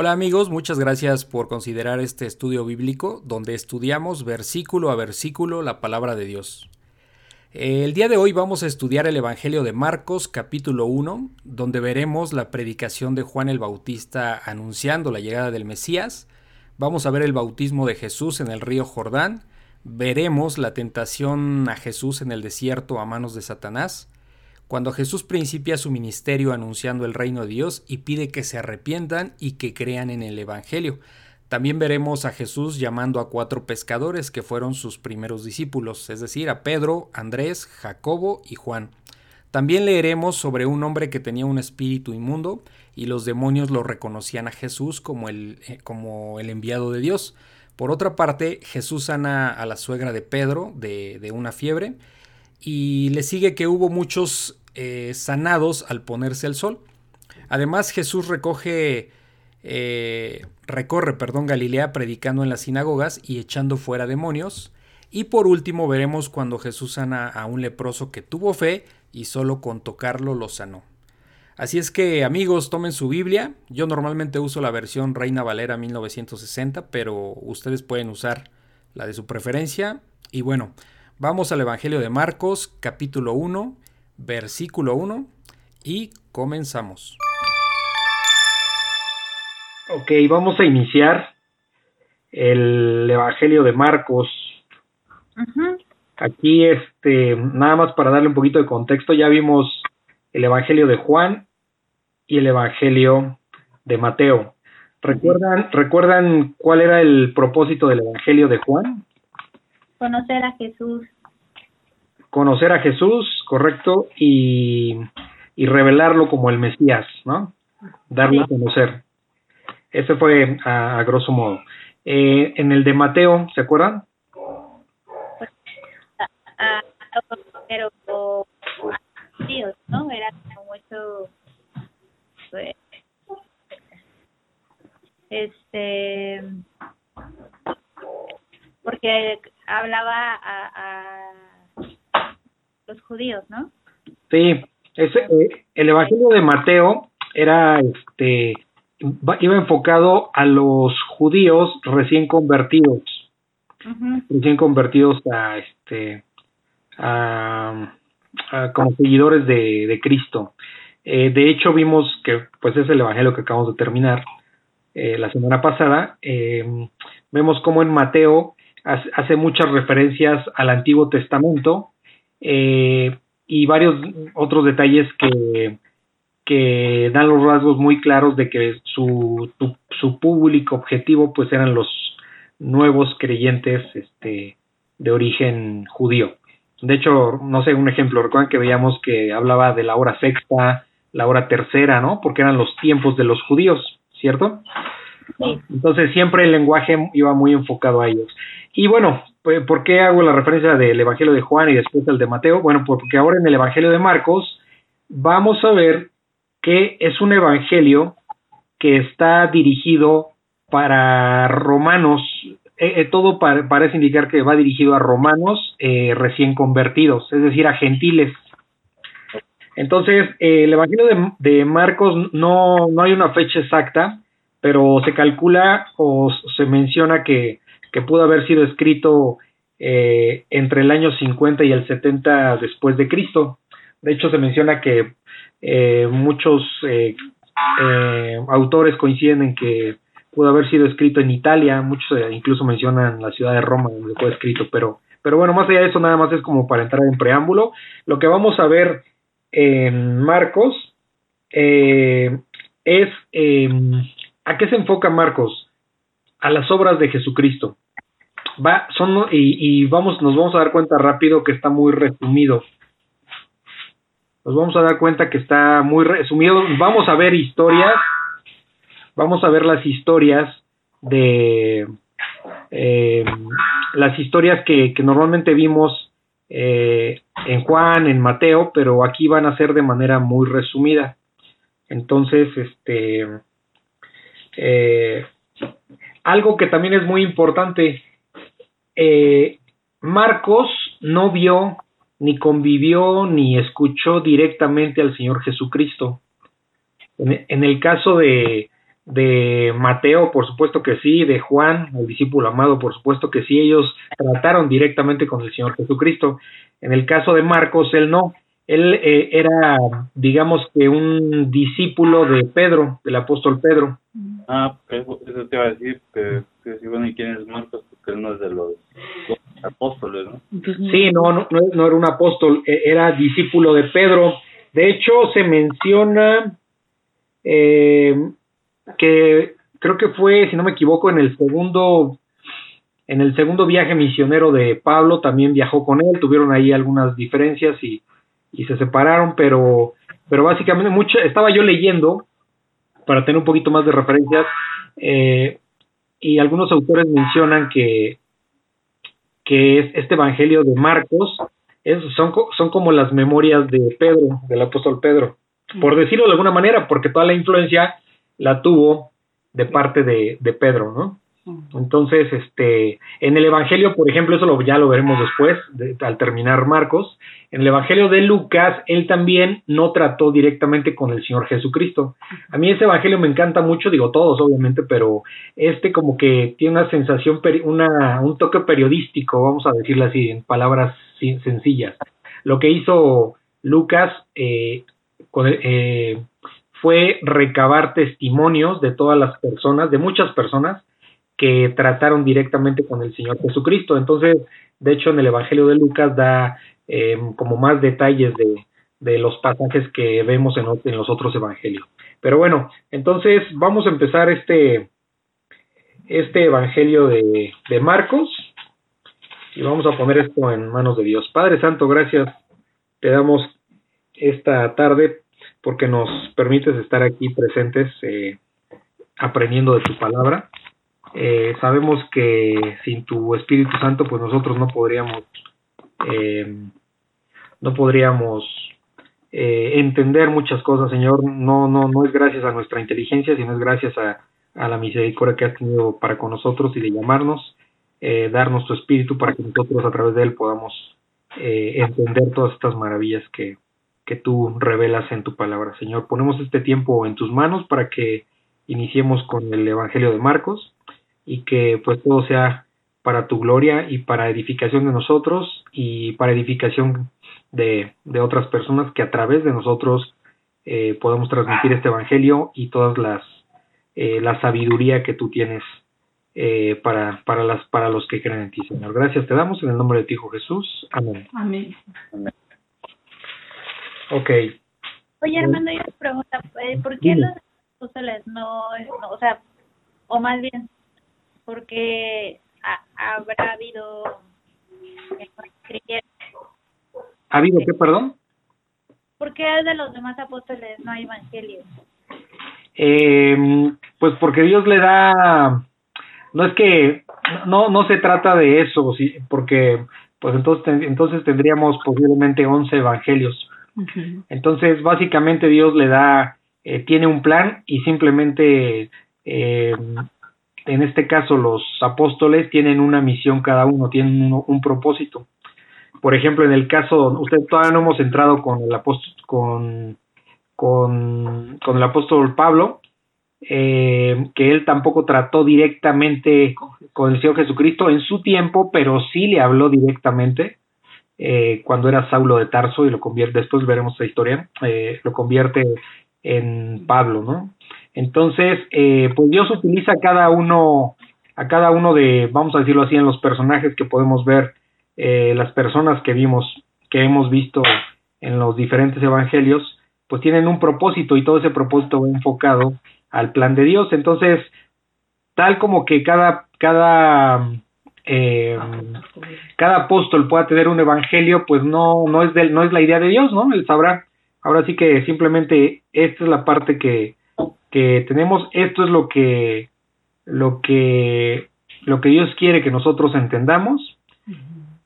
Hola amigos, muchas gracias por considerar este estudio bíblico donde estudiamos versículo a versículo la palabra de Dios. El día de hoy vamos a estudiar el Evangelio de Marcos capítulo 1, donde veremos la predicación de Juan el Bautista anunciando la llegada del Mesías, vamos a ver el bautismo de Jesús en el río Jordán, veremos la tentación a Jesús en el desierto a manos de Satanás, cuando Jesús principia su ministerio anunciando el reino de Dios y pide que se arrepientan y que crean en el Evangelio. También veremos a Jesús llamando a cuatro pescadores que fueron sus primeros discípulos, es decir, a Pedro, Andrés, Jacobo y Juan. También leeremos sobre un hombre que tenía un espíritu inmundo y los demonios lo reconocían a Jesús como el, eh, como el enviado de Dios. Por otra parte, Jesús sana a la suegra de Pedro de, de una fiebre y le sigue que hubo muchos eh, sanados al ponerse el sol. Además, Jesús recoge, eh, recorre perdón, Galilea predicando en las sinagogas y echando fuera demonios. Y por último veremos cuando Jesús sana a un leproso que tuvo fe y solo con tocarlo lo sanó. Así es que amigos, tomen su Biblia. Yo normalmente uso la versión Reina Valera 1960, pero ustedes pueden usar la de su preferencia. Y bueno, Vamos al Evangelio de Marcos, capítulo 1, versículo 1, y comenzamos. Ok, vamos a iniciar el Evangelio de Marcos. Aquí, este, nada más para darle un poquito de contexto, ya vimos el Evangelio de Juan y el Evangelio de Mateo. ¿Recuerdan, ¿Recuerdan cuál era el propósito del Evangelio de Juan? Conocer a Jesús. Conocer a Jesús, correcto, y, y revelarlo como el Mesías, ¿no? Darlo a conocer. Ese fue a, grosso modo. Eh, en el de Mateo, ¿se acuerdan? pero Dios, ¿no? Era como eso, pues, este, porque hablaba a, los judíos, ¿no? Sí, ese, eh, el Evangelio de Mateo era, este, iba enfocado a los judíos recién convertidos, recién convertidos a, este, a, como seguidores de, de Cristo. Eh, de hecho, vimos que, pues, es el Evangelio que acabamos de terminar eh, la semana pasada. vemos como en Mateo hace muchas referencias al Antiguo Testamento eh, y varios otros detalles que, que dan los rasgos muy claros de que su, su público objetivo pues eran los nuevos creyentes este, de origen judío. De hecho, no sé, un ejemplo, recuerdan que veíamos que hablaba de la hora sexta, la hora tercera, ¿no? Porque eran los tiempos de los judíos, ¿cierto? Entonces siempre el lenguaje iba muy enfocado a ellos. Y bueno, ¿por qué hago la referencia del Evangelio de Juan y después el de Mateo? Bueno, porque ahora en el Evangelio de Marcos vamos a ver que es un Evangelio que está dirigido para romanos, eh, eh, todo parece indicar que va dirigido a romanos eh, recién convertidos, es decir, a gentiles. Entonces, el Evangelio de, de Marcos no, no hay una fecha exacta, pero se calcula o se menciona que, que pudo haber sido escrito eh, entre el año 50 y el 70 después de Cristo. De hecho, se menciona que eh, muchos eh, autores coinciden en que pudo haber sido escrito en Italia, muchos incluso mencionan la ciudad de Roma donde fue escrito, pero, pero bueno, más allá de eso, nada más es como para entrar en preámbulo. Lo que vamos a ver en Marcos es ¿A qué se enfoca Marcos? A las obras de Jesucristo. Va, son, y, vamos, nos vamos a dar cuenta rápido que está muy resumido. Nos vamos a dar cuenta que está muy resumido. Vamos a ver historias. Vamos a ver las historias de eh, las historias que, normalmente vimos eh, en Juan, en Mateo, pero aquí van a ser de manera muy resumida. Entonces, este, eh, algo que también es muy importante, eh, Marcos no vio, ni convivió, ni escuchó directamente al Señor Jesucristo. En, el caso de, de Mateo, por supuesto que sí, de Juan, el discípulo amado, por supuesto que sí, ellos trataron directamente con el Señor Jesucristo. En el caso de Marcos, él no, él eh, era, digamos que un discípulo de Pedro, del apóstol Pedro. Ah, eso, te iba a decir, que, que bueno, ¿y quién es Marcos? Porque él no es de los, apóstoles, ¿no? Sí, no, no, no, era un apóstol, e, era discípulo de Pedro. De hecho, se menciona eh, que creo que fue, si no me equivoco, en el segundo en el segundo viaje misionero de Pablo también viajó con él, tuvieron ahí algunas diferencias y, y se separaron, pero, pero básicamente mucho, estaba yo leyendo para tener un poquito más de referencias eh, y algunos autores mencionan que, que es este Evangelio de Marcos es, son, son como las memorias de Pedro, del apóstol Pedro, por decirlo de alguna manera, porque toda la influencia la tuvo de parte de, de Pedro, ¿no? Entonces, este, en el Evangelio, por ejemplo, eso lo, ya lo veremos después, al terminar Marcos, en el Evangelio de Lucas, él también no trató directamente con el Señor Jesucristo. A mí ese Evangelio me encanta mucho, digo todos obviamente, pero este como que tiene una sensación, una, un toque periodístico, vamos a decirlo así, en palabras sencillas. Lo que hizo Lucas eh, eh, fue recabar testimonios de todas las personas, de muchas personas, que trataron directamente con el Señor Jesucristo. Entonces, de hecho, en el Evangelio de Lucas da em, como más detalles de, de, los pasajes que vemos en, en, los otros evangelios. Pero bueno, entonces vamos a empezar este, este Evangelio de, de Marcos y vamos a poner esto en manos de Dios. Padre Santo, gracias. Te damos esta tarde porque nos permites estar aquí presentes eh, aprendiendo de tu palabra. Eh, sabemos que sin tu Espíritu Santo, pues nosotros no podríamos, eh, no podríamos eh, entender muchas cosas, Señor. No, no, no es gracias a nuestra inteligencia, sino es gracias a, a la misericordia que has tenido para con nosotros y de llamarnos, eh, darnos tu Espíritu para que nosotros a través de él podamos eh, entender todas estas maravillas que, que tú revelas en tu palabra, Señor. Ponemos este tiempo en tus manos para que iniciemos con el Evangelio de Marcos y que pues todo sea para tu gloria y para edificación de nosotros y para edificación de, de otras personas que a través de nosotros eh, podamos transmitir este evangelio y todas las eh, la sabiduría que tú tienes eh, para para las para los que creen en ti Señor. Gracias te damos en el nombre de ti Hijo Jesús. Amén. Amén, ok. Oye Armando yo te pregunta eh, ¿por qué los apóstoles no, no o sea o más bien porque habrá habido ¿Ha habido qué, perdón? ¿Por qué de los demás apóstoles no hay evangelio? Eh, pues porque Dios le da, no es que, no, no se trata de eso, sí, porque pues entonces, entonces tendríamos posiblemente 11 evangelios. Entonces, básicamente Dios le da, eh, tiene un plan y simplemente eh, en este caso los apóstoles tienen una misión cada uno, tienen un, propósito. Por ejemplo, en el caso, usted todavía no hemos entrado con el apóstol, con, con, con el apóstol Pablo, eh, que él tampoco trató directamente con el Señor Jesucristo en su tiempo, pero sí le habló directamente eh, cuando era Saulo de Tarso y lo convierte, después veremos esa historia, eh, lo convierte en Pablo, ¿no? Entonces, eh, pues Dios utiliza a cada uno, a cada uno de, vamos a decirlo así, en los personajes que podemos ver, eh, las personas que vimos, que hemos visto en los diferentes evangelios, pues tienen un propósito y todo ese propósito va enfocado al plan de Dios. Entonces, tal como que cada, cada, eh, cada apóstol pueda tener un evangelio, pues no, no es del, no es la idea de Dios, ¿no? Él sabrá. Ahora sí que simplemente esta es la parte que, que tenemos, esto es lo que, lo que, lo que Dios quiere que nosotros entendamos.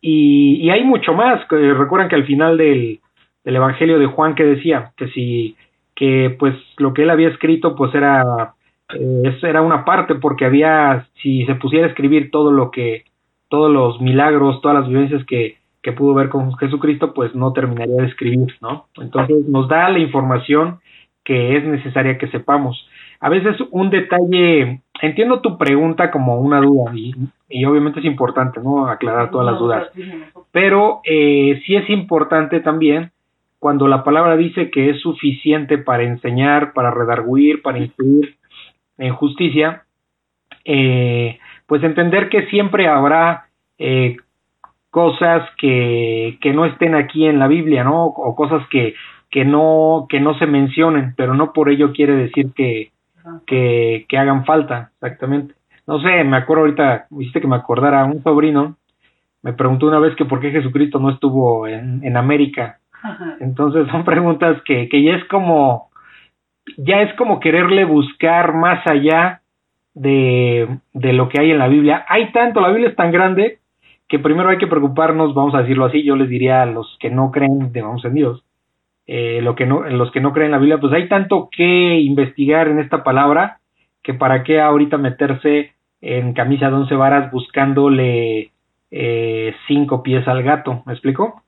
y, y, hay mucho más. Recuerdan que al final del, del Evangelio de Juan que decía que si, que pues lo que él había escrito pues era, eh, era una parte porque había, si se pusiera a escribir todo lo que, todos los milagros, todas las vivencias que, que pudo ver con Jesucristo, pues no terminaría de escribir, ¿no? Entonces nos da la información que es necesaria que sepamos. a veces un detalle, entiendo tu pregunta como una duda y, y obviamente es importante, ¿no? Aclarar todas las dudas, pero eh, sí es importante también cuando la palabra dice que es suficiente para enseñar, para redarguir, para instruir en justicia, eh, pues entender que siempre habrá eh, cosas que, que no estén aquí en la Biblia, ¿no? O cosas que, que no, que no se mencionen, pero no por ello quiere decir que, que, que hagan falta, exactamente. No sé, me acuerdo ahorita, viste que me acordara, un sobrino me preguntó una vez que por qué Jesucristo no estuvo en, en América. Entonces son preguntas que, que ya es como, ya es como quererle buscar más allá de, de lo que hay en la Biblia. Hay tanto, la Biblia es tan grande que primero hay que preocuparnos, vamos a decirlo así, yo les diría a los que no creen, de vamos en Dios, eh, lo que no, los que no creen en la Biblia, pues hay tanto que investigar en esta palabra que para qué ahorita meterse en camisa de once varas buscándole eh, cinco pies al gato, ¿me explico?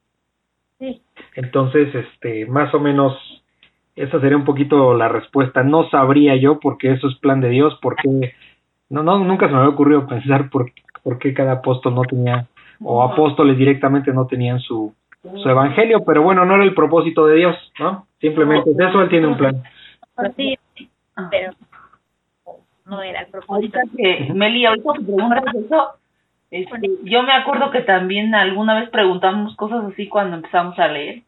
Sí. Entonces, este, más o menos, esa sería un poquito la respuesta. No sabría yo porque eso es plan de Dios, porque no, no, nunca se me había ocurrido pensar por, por qué cada apóstol no tenía, o apóstoles directamente no tenían su, su evangelio, pero bueno, no era el propósito de Dios, ¿no? Simplemente es eso, él tiene un plan. Sí, pero no era el propósito. Ahorita que, Meli, ahorita que preguntas eso, este, yo me acuerdo que también alguna vez preguntamos cosas así cuando empezamos a leer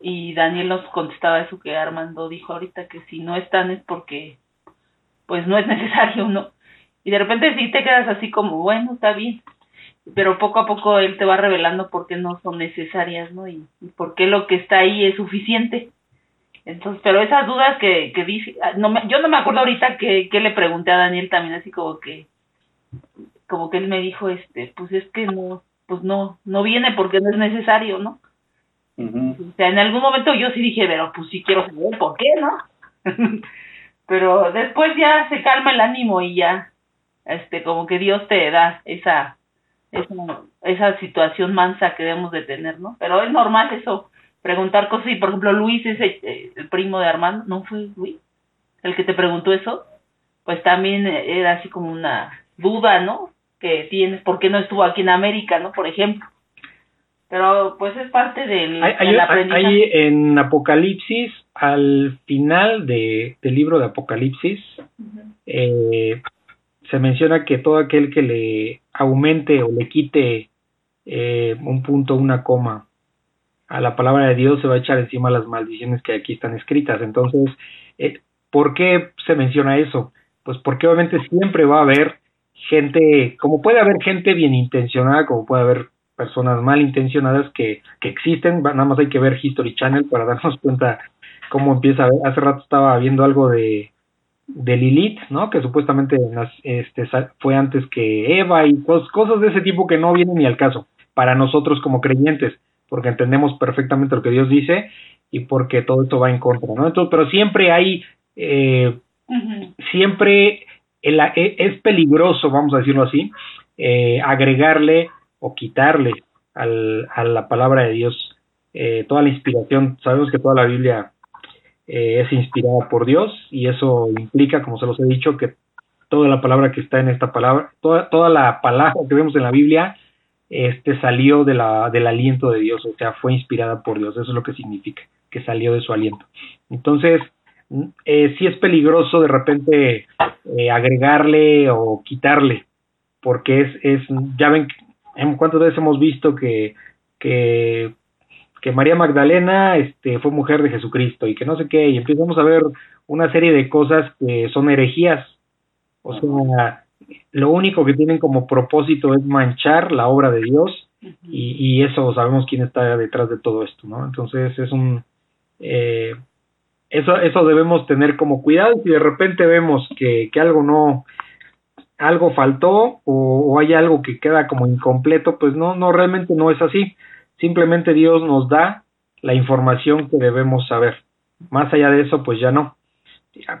y Daniel nos contestaba eso que Armando dijo ahorita, que si no están es porque pues no es necesario, ¿no? Y de repente sí te quedas así como, bueno, está bien, pero poco a poco él te va revelando por qué no son necesarias, ¿no? Y, y por qué lo que está ahí es suficiente. Entonces, pero esas dudas que, que dice, ah, no me, yo no me acuerdo ahorita que, que le pregunté a Daniel también así como que, como que él me dijo, este, pues es que no, pues no, no viene porque no es necesario, ¿no? O sea, en algún momento yo sí dije, pero pues sí quiero saber por qué, ¿no? pero después ya se calma el ánimo y ya, este, como que Dios te da esa, esa, esa situación mansa que debemos de tener, ¿no? Pero es normal eso, preguntar cosas y por ejemplo Luis es el, el primo de Armando, ¿no fue Luis? El que te preguntó eso, pues también era así como una duda, ¿no? Que tienes, ¿por qué no estuvo aquí en América, ¿no? Por ejemplo. Pero pues es parte del, Hay, hay- del hay- aprendizaje. hay en Apocalipsis, al final de, del libro de Apocalipsis, eh, se menciona que todo aquel que le aumente o le quite eh, un punto, una coma a la palabra de Dios, se va a echar encima las maldiciones que aquí están escritas. Entonces, eh, ¿por qué se menciona eso? Pues porque obviamente siempre va a haber gente, como puede haber gente bien intencionada, como puede haber personas malintencionadas que, que existen, nada más hay que ver History Channel para darnos cuenta cómo empieza a ver. Hace rato estaba viendo algo de, de Lilith, ¿no? Que supuestamente este, fue antes que Eva y cos- cosas de ese tipo que no vienen ni al caso para nosotros como creyentes, porque entendemos perfectamente lo que Dios dice y porque todo esto va en contra, ¿no? Entonces, pero siempre hay, eh, siempre el- e- es peligroso, vamos a decirlo así, eh, agregarle o quitarle al, a la palabra de Dios eh, toda la inspiración. Sabemos que toda la Biblia eh, es inspirada por Dios y eso implica, como se los he dicho, que toda la palabra que está en esta palabra, toda, toda la palabra que vemos en la Biblia, este salió de la, del aliento de Dios, o sea, fue inspirada por Dios, eso es lo que significa, que salió de su aliento. Entonces, eh, sí es peligroso de repente eh, agregarle o quitarle, porque es, es ya ven, en cuántas veces hemos visto que, que, que María Magdalena este, fue mujer de Jesucristo y que no sé qué, y empezamos a ver una serie de cosas que son herejías, o sea, lo único que tienen como propósito es manchar la obra de Dios y, y eso sabemos quién está detrás de todo esto, ¿no? Entonces es un eh, eso eso debemos tener como cuidado si de repente vemos que, que algo no algo faltó o, o hay algo que queda como incompleto, pues no no realmente no es así. Simplemente Dios nos da la información que debemos saber. Más allá de eso, pues ya no.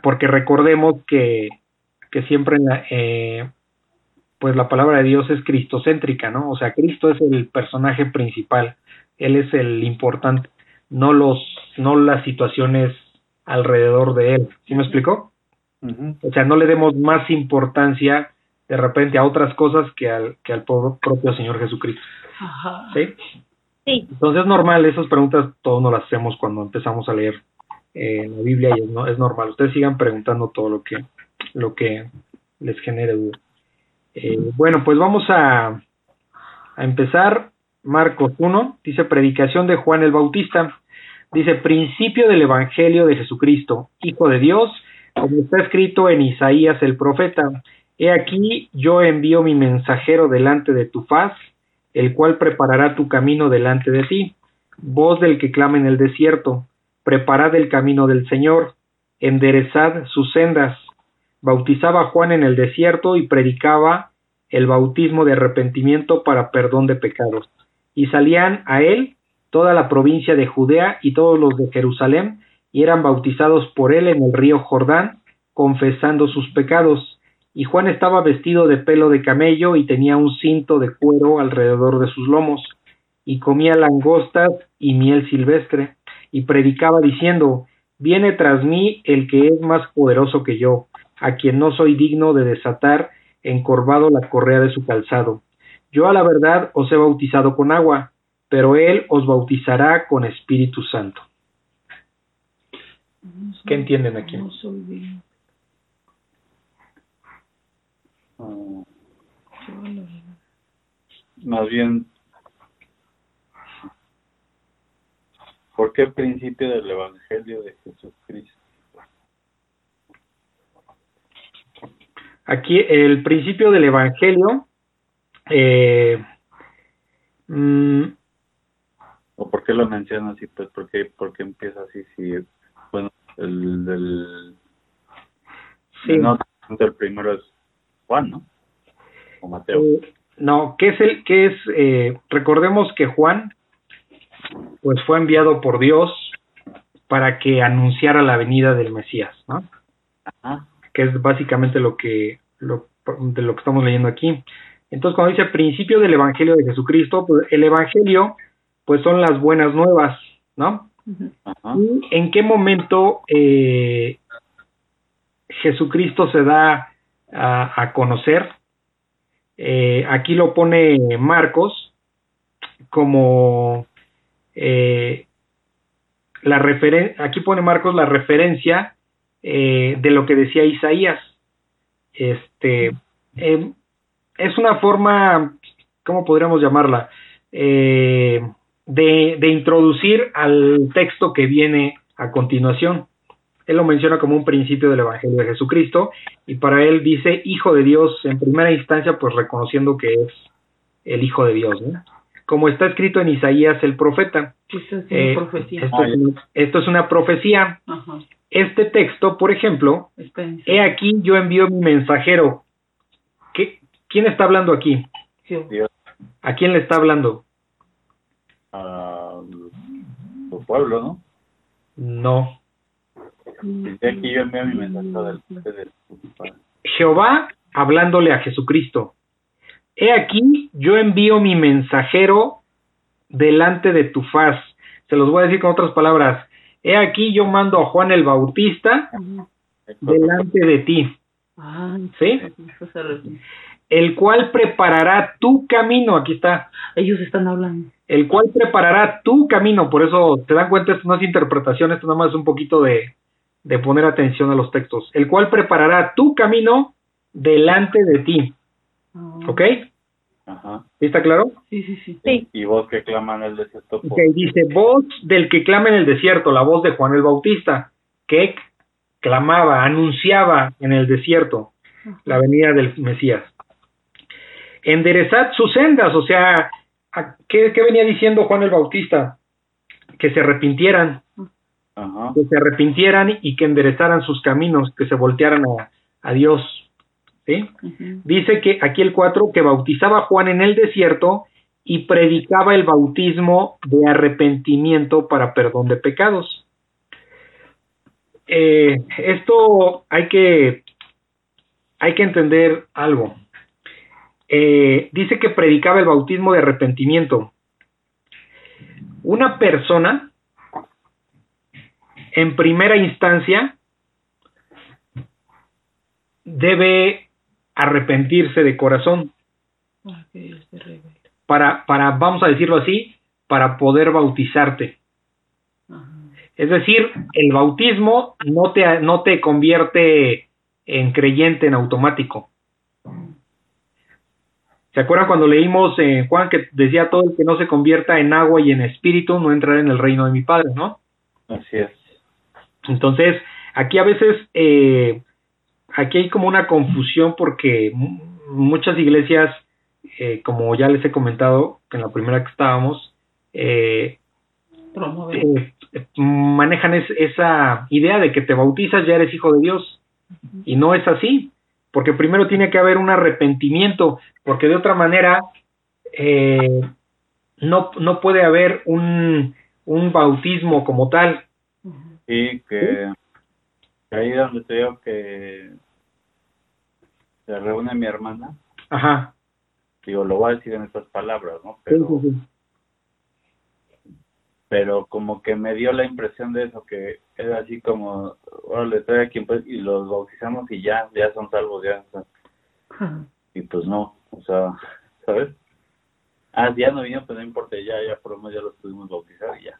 Porque recordemos que, que siempre eh, pues la palabra de Dios es cristocéntrica, ¿no? O sea, Cristo es el personaje principal, Él es el importante, no los, no las situaciones alrededor de Él. ¿Sí me explicó? O sea, no le demos más importancia de repente a otras cosas que al, que al propio Señor Jesucristo. ¿Sí? Sí. Entonces es normal, esas preguntas todos nos las hacemos cuando empezamos a leer eh, la Biblia y es, no, es normal. Ustedes sigan preguntando todo lo que, lo que les genere duda. Eh, bueno, pues vamos a, a empezar. Marcos 1 dice predicación de Juan el Bautista. Dice principio del Evangelio de Jesucristo, Hijo de Dios, como está escrito en Isaías el profeta. He aquí yo envío mi mensajero delante de tu faz, el cual preparará tu camino delante de ti. Voz del que clama en el desierto, preparad el camino del Señor, enderezad sus sendas. Bautizaba Juan en el desierto y predicaba el bautismo de arrepentimiento para perdón de pecados. Y salían a él toda la provincia de Judea y todos los de Jerusalén, y eran bautizados por él en el río Jordán, confesando sus pecados. Y Juan estaba vestido de pelo de camello y tenía un cinto de cuero alrededor de sus lomos, y comía langostas y miel silvestre, y predicaba diciendo, Viene tras mí el que es más poderoso que yo, a quien no soy digno de desatar encorvado la correa de su calzado. Yo a la verdad os he bautizado con agua, pero Él os bautizará con Espíritu Santo. ¿Qué entienden aquí? Ah. más bien, ¿por qué principio del Evangelio de Jesucristo? Aquí el principio del Evangelio eh, mm, ¿O por qué lo menciona así? Pues porque, porque empieza así, si, bueno, el del... Sí. No, el primero es Juan, ¿no? O Mateo. Eh, no, ¿qué es el, qué es, eh, recordemos que Juan, pues fue enviado por Dios para que anunciara la venida del Mesías, ¿no? Ajá. Que es básicamente lo que, lo, de lo que estamos leyendo aquí. Entonces, cuando dice principio del Evangelio de Jesucristo, pues el Evangelio pues son las buenas nuevas, ¿no? ¿Y en qué momento eh, Jesucristo se da a, conocer? Eh, aquí lo pone Marcos como eh, la referencia, aquí pone Marcos la referencia de lo que decía Isaías. Este es una forma, ¿cómo podríamos llamarla? Eh, de, de introducir al texto que viene a continuación. Él lo menciona como un principio del Evangelio de Jesucristo y para él dice Hijo de Dios en primera instancia, pues reconociendo que es el Hijo de Dios, como está escrito en Isaías el profeta. Esto es una eh, profecía. Esto, es, una profecía. Este texto, por ejemplo, he aquí yo envío mi mensajero. ¿Qué, ¿Quién está hablando aquí? Dios. ¿A quién le está hablando? a pueblo, ¿no? No. Aquí yo envío mi mensaje del, Jehová hablándole a Jesucristo. He aquí yo envío mi mensajero delante de tu faz. Se los voy a decir con otras palabras. He aquí yo mando a Juan el Bautista delante de ti. ¿Sí? El cual preparará tu camino. Aquí está. Ellos están hablando el cual preparará tu camino. Por eso te dan cuenta, esto no es interpretación, esto nada más es un poquito de, de poner atención a los textos. El cual preparará tu camino delante de ti. Ah. ¿Ok? Ajá. ¿Está claro? Sí, sí, sí. Y voz que clama en el desierto. Ok, dice voz del que clama en el desierto, la voz de Juan el Bautista, que clamaba, anunciaba en el desierto la venida del Mesías. Enderezad sus sendas, o sea, ¿qué, venía diciendo Juan el Bautista? Que se arrepintieran, que se arrepintieran y que enderezaran sus caminos, que se voltearan a, Dios. ¿sí? Dice que aquí el 4, que bautizaba Juan en el desierto y predicaba el bautismo de arrepentimiento para perdón de pecados. Eh, esto hay que, hay que entender algo. Eh, dice que predicaba el bautismo de arrepentimiento. Una persona, en primera instancia, debe arrepentirse de corazón. Para, para, vamos a decirlo así, para poder bautizarte. Es decir, el bautismo no te, no te convierte en creyente en automático. ¿Se acuerdan cuando leímos en Juan que decía todo el que no se convierta en agua y en espíritu no entrará en el reino de mi Padre, ¿no? Así es. Entonces, aquí a veces, eh, aquí hay como una confusión porque muchas iglesias, eh, como ya les he comentado en la primera que estábamos, eh, manejan esa idea de que te bautizas ya eres hijo de Dios. Y no es así porque primero tiene que haber un arrepentimiento, porque de otra manera eh, no, no puede haber un, un bautismo como tal. Sí, que, ahí donde te digo que se reúne mi hermana. Ajá. Digo, lo voy a decir en estas palabras, ¿no? Pero, sí, sí, pero como que me dio la impresión de eso, que era así como, le estoy aquí pues, y los bautizamos y ya, ya son salvos, ya. y pues no, o sea, ¿sabes? Ah, ya no vino, pero no importa, ya, ya por lo menos ya los pudimos bautizar y ya.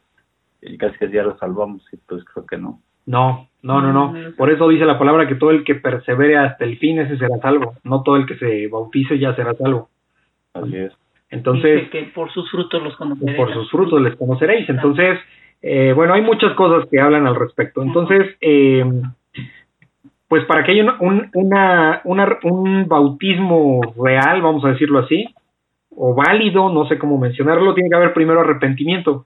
Y casi que ya los salvamos y pues creo que no. No, no, no, no. Por eso dice la palabra que todo el que persevere hasta el fin, ese será salvo. No todo el que se bautice ya será salvo. Así es. Entonces, que por sus frutos los conoceréis. Por sus frutos les conoceréis. Entonces, eh, bueno, hay muchas cosas que hablan al respecto. Entonces, eh, pues para que haya un, una, un bautismo real, vamos a decirlo así, o válido, no sé cómo mencionarlo, tiene que haber primero arrepentimiento.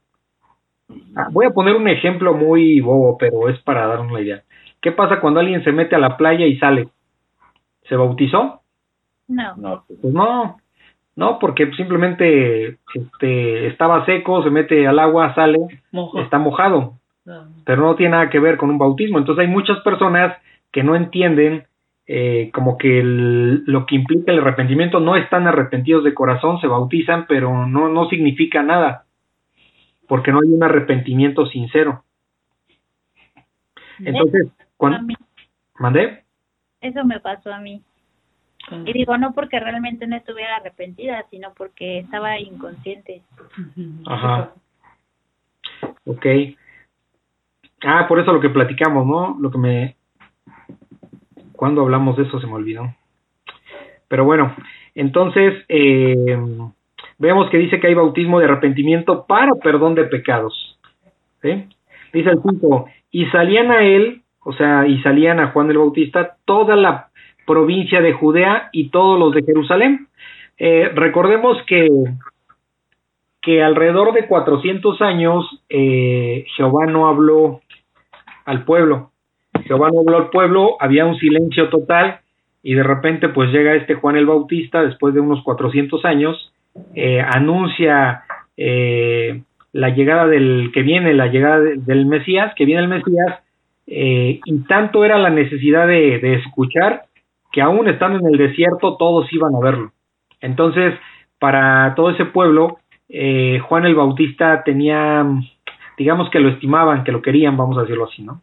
Ah, voy a poner un ejemplo muy bobo, pero es para dar una idea. ¿Qué pasa cuando alguien se mete a la playa y sale? ¿Se bautizó? No. No. Pues no. No, porque simplemente este, estaba seco, se mete al agua, sale, está mojado. Pero no tiene nada que ver con un bautismo. Entonces hay muchas personas que no entienden eh, como que lo que implica el arrepentimiento, no están arrepentidos de corazón, se bautizan, pero no, no significa nada, porque no hay un arrepentimiento sincero. Entonces, cuando... ¿Mandé? Eso me pasó a mí. Y digo, no porque realmente no estuviera arrepentida, sino porque estaba inconsciente. Ajá. Ok. Ah, por eso lo que platicamos, ¿no? Lo que me... Cuando hablamos de eso se me olvidó. Pero bueno, entonces eh, vemos que dice que hay bautismo de arrepentimiento para perdón de pecados. Dice el punto, y salían a él, o sea, y salían a Juan el Bautista toda la provincia de Judea y todos los de Jerusalén. Eh, recordemos que, que alrededor de 400 años eh, Jehová no habló al pueblo. Jehová no habló al pueblo, había un silencio total y de repente pues llega este Juan el Bautista después de unos 400 años, eh, anuncia la llegada del que viene, la llegada del Mesías, que viene el Mesías, y tanto era la necesidad de, de escuchar que aún estando en el desierto todos iban a verlo. Entonces, para todo ese pueblo, eh, Juan el Bautista tenía, digamos que lo estimaban, que lo querían, vamos a decirlo así, ¿no?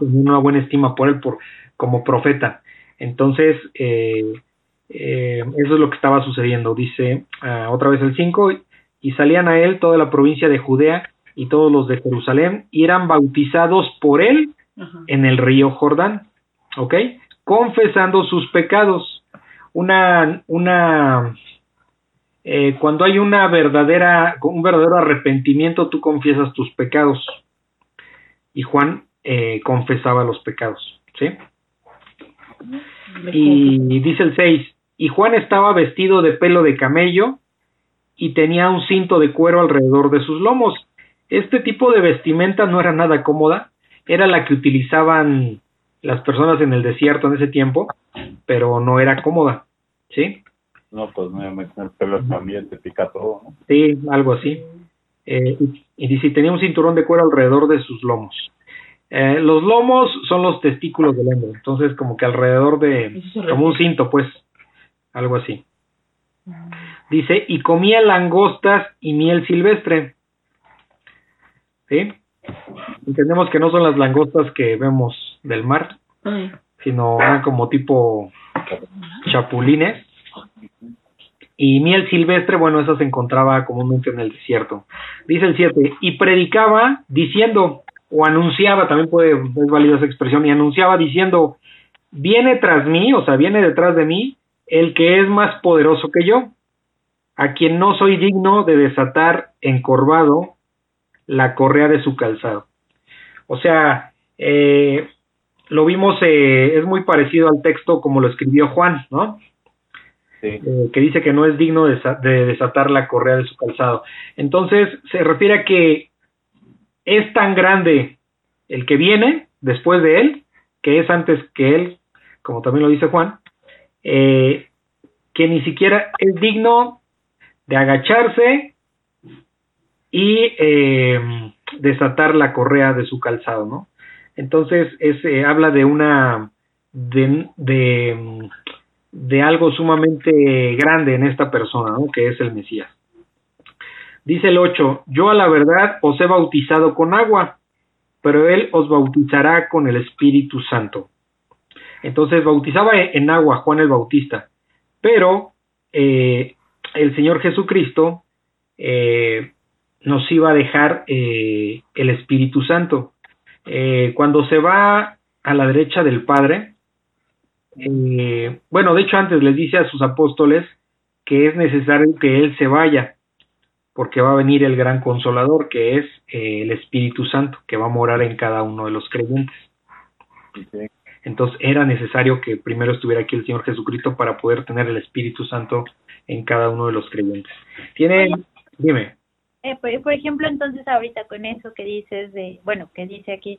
Tenía una buena estima por él por, como profeta. Entonces, eh, eh, eso es lo que estaba sucediendo. Dice ah, otra vez el 5, y salían a él toda la provincia de Judea y todos los de Jerusalén, y eran bautizados por él en el río Jordán. ¿Ok? confesando sus pecados. Una, una, eh, cuando hay una verdadera, un verdadero arrepentimiento, tú confiesas tus pecados. Y Juan eh, confesaba los pecados, ¿sí? Y dice el 6, y Juan estaba vestido de pelo de camello y tenía un cinto de cuero alrededor de sus lomos. Este tipo de vestimenta no era nada cómoda, era la que utilizaban las personas en el desierto en ese tiempo, pero no era cómoda, ¿sí? No, pues no, el pelo también te pica todo, ¿no? Sí, algo así. Eh, y, dice, tenía un cinturón de cuero alrededor de sus lomos. Eh, los lomos son los testículos del hombre, entonces como que alrededor de, como un cinto, pues, algo así. Dice, y comía langostas y miel silvestre. ¿Sí? Entendemos que no son las langostas que vemos del mar, sino eran como tipo chapulines. Y miel silvestre, bueno, esa se encontraba comúnmente en el desierto. Dice el 7, y predicaba diciendo, o anunciaba, también puede, es válida esa expresión, y anunciaba diciendo, viene tras mí, o sea, viene detrás de mí, el que es más poderoso que yo, a quien no soy digno de desatar encorvado la correa de su calzado. O sea, eh, lo vimos, eh, es muy parecido al texto como lo escribió Juan, ¿no? Eh, que dice que no es digno de, desatar la correa de su calzado. Entonces, se refiere a que es tan grande el que viene después de él, que es antes que él, como también lo dice Juan, que ni siquiera es digno de agacharse y desatar la correa de su calzado, ¿no? Entonces, es, eh, habla de una, de, de, algo sumamente grande en esta persona, ¿no? Que es el Mesías. Dice el 8, yo a la verdad os he bautizado con agua, pero él os bautizará con el Espíritu Santo. Entonces bautizaba en agua Juan el Bautista, pero eh, el Señor Jesucristo eh, nos iba a dejar eh, el Espíritu Santo. Eh, cuando se va a la derecha del Padre, bueno, de hecho antes les dice a sus apóstoles que es necesario que Él se vaya, porque va a venir el gran consolador, que es el Espíritu Santo, que va a morar en cada uno de los creyentes. Entonces era necesario que primero estuviera aquí el Señor Jesucristo para poder tener el Espíritu Santo en cada uno de los creyentes. Tiene, dime. Eh, por, ejemplo, entonces ahorita con eso que dices de, bueno, que dice aquí,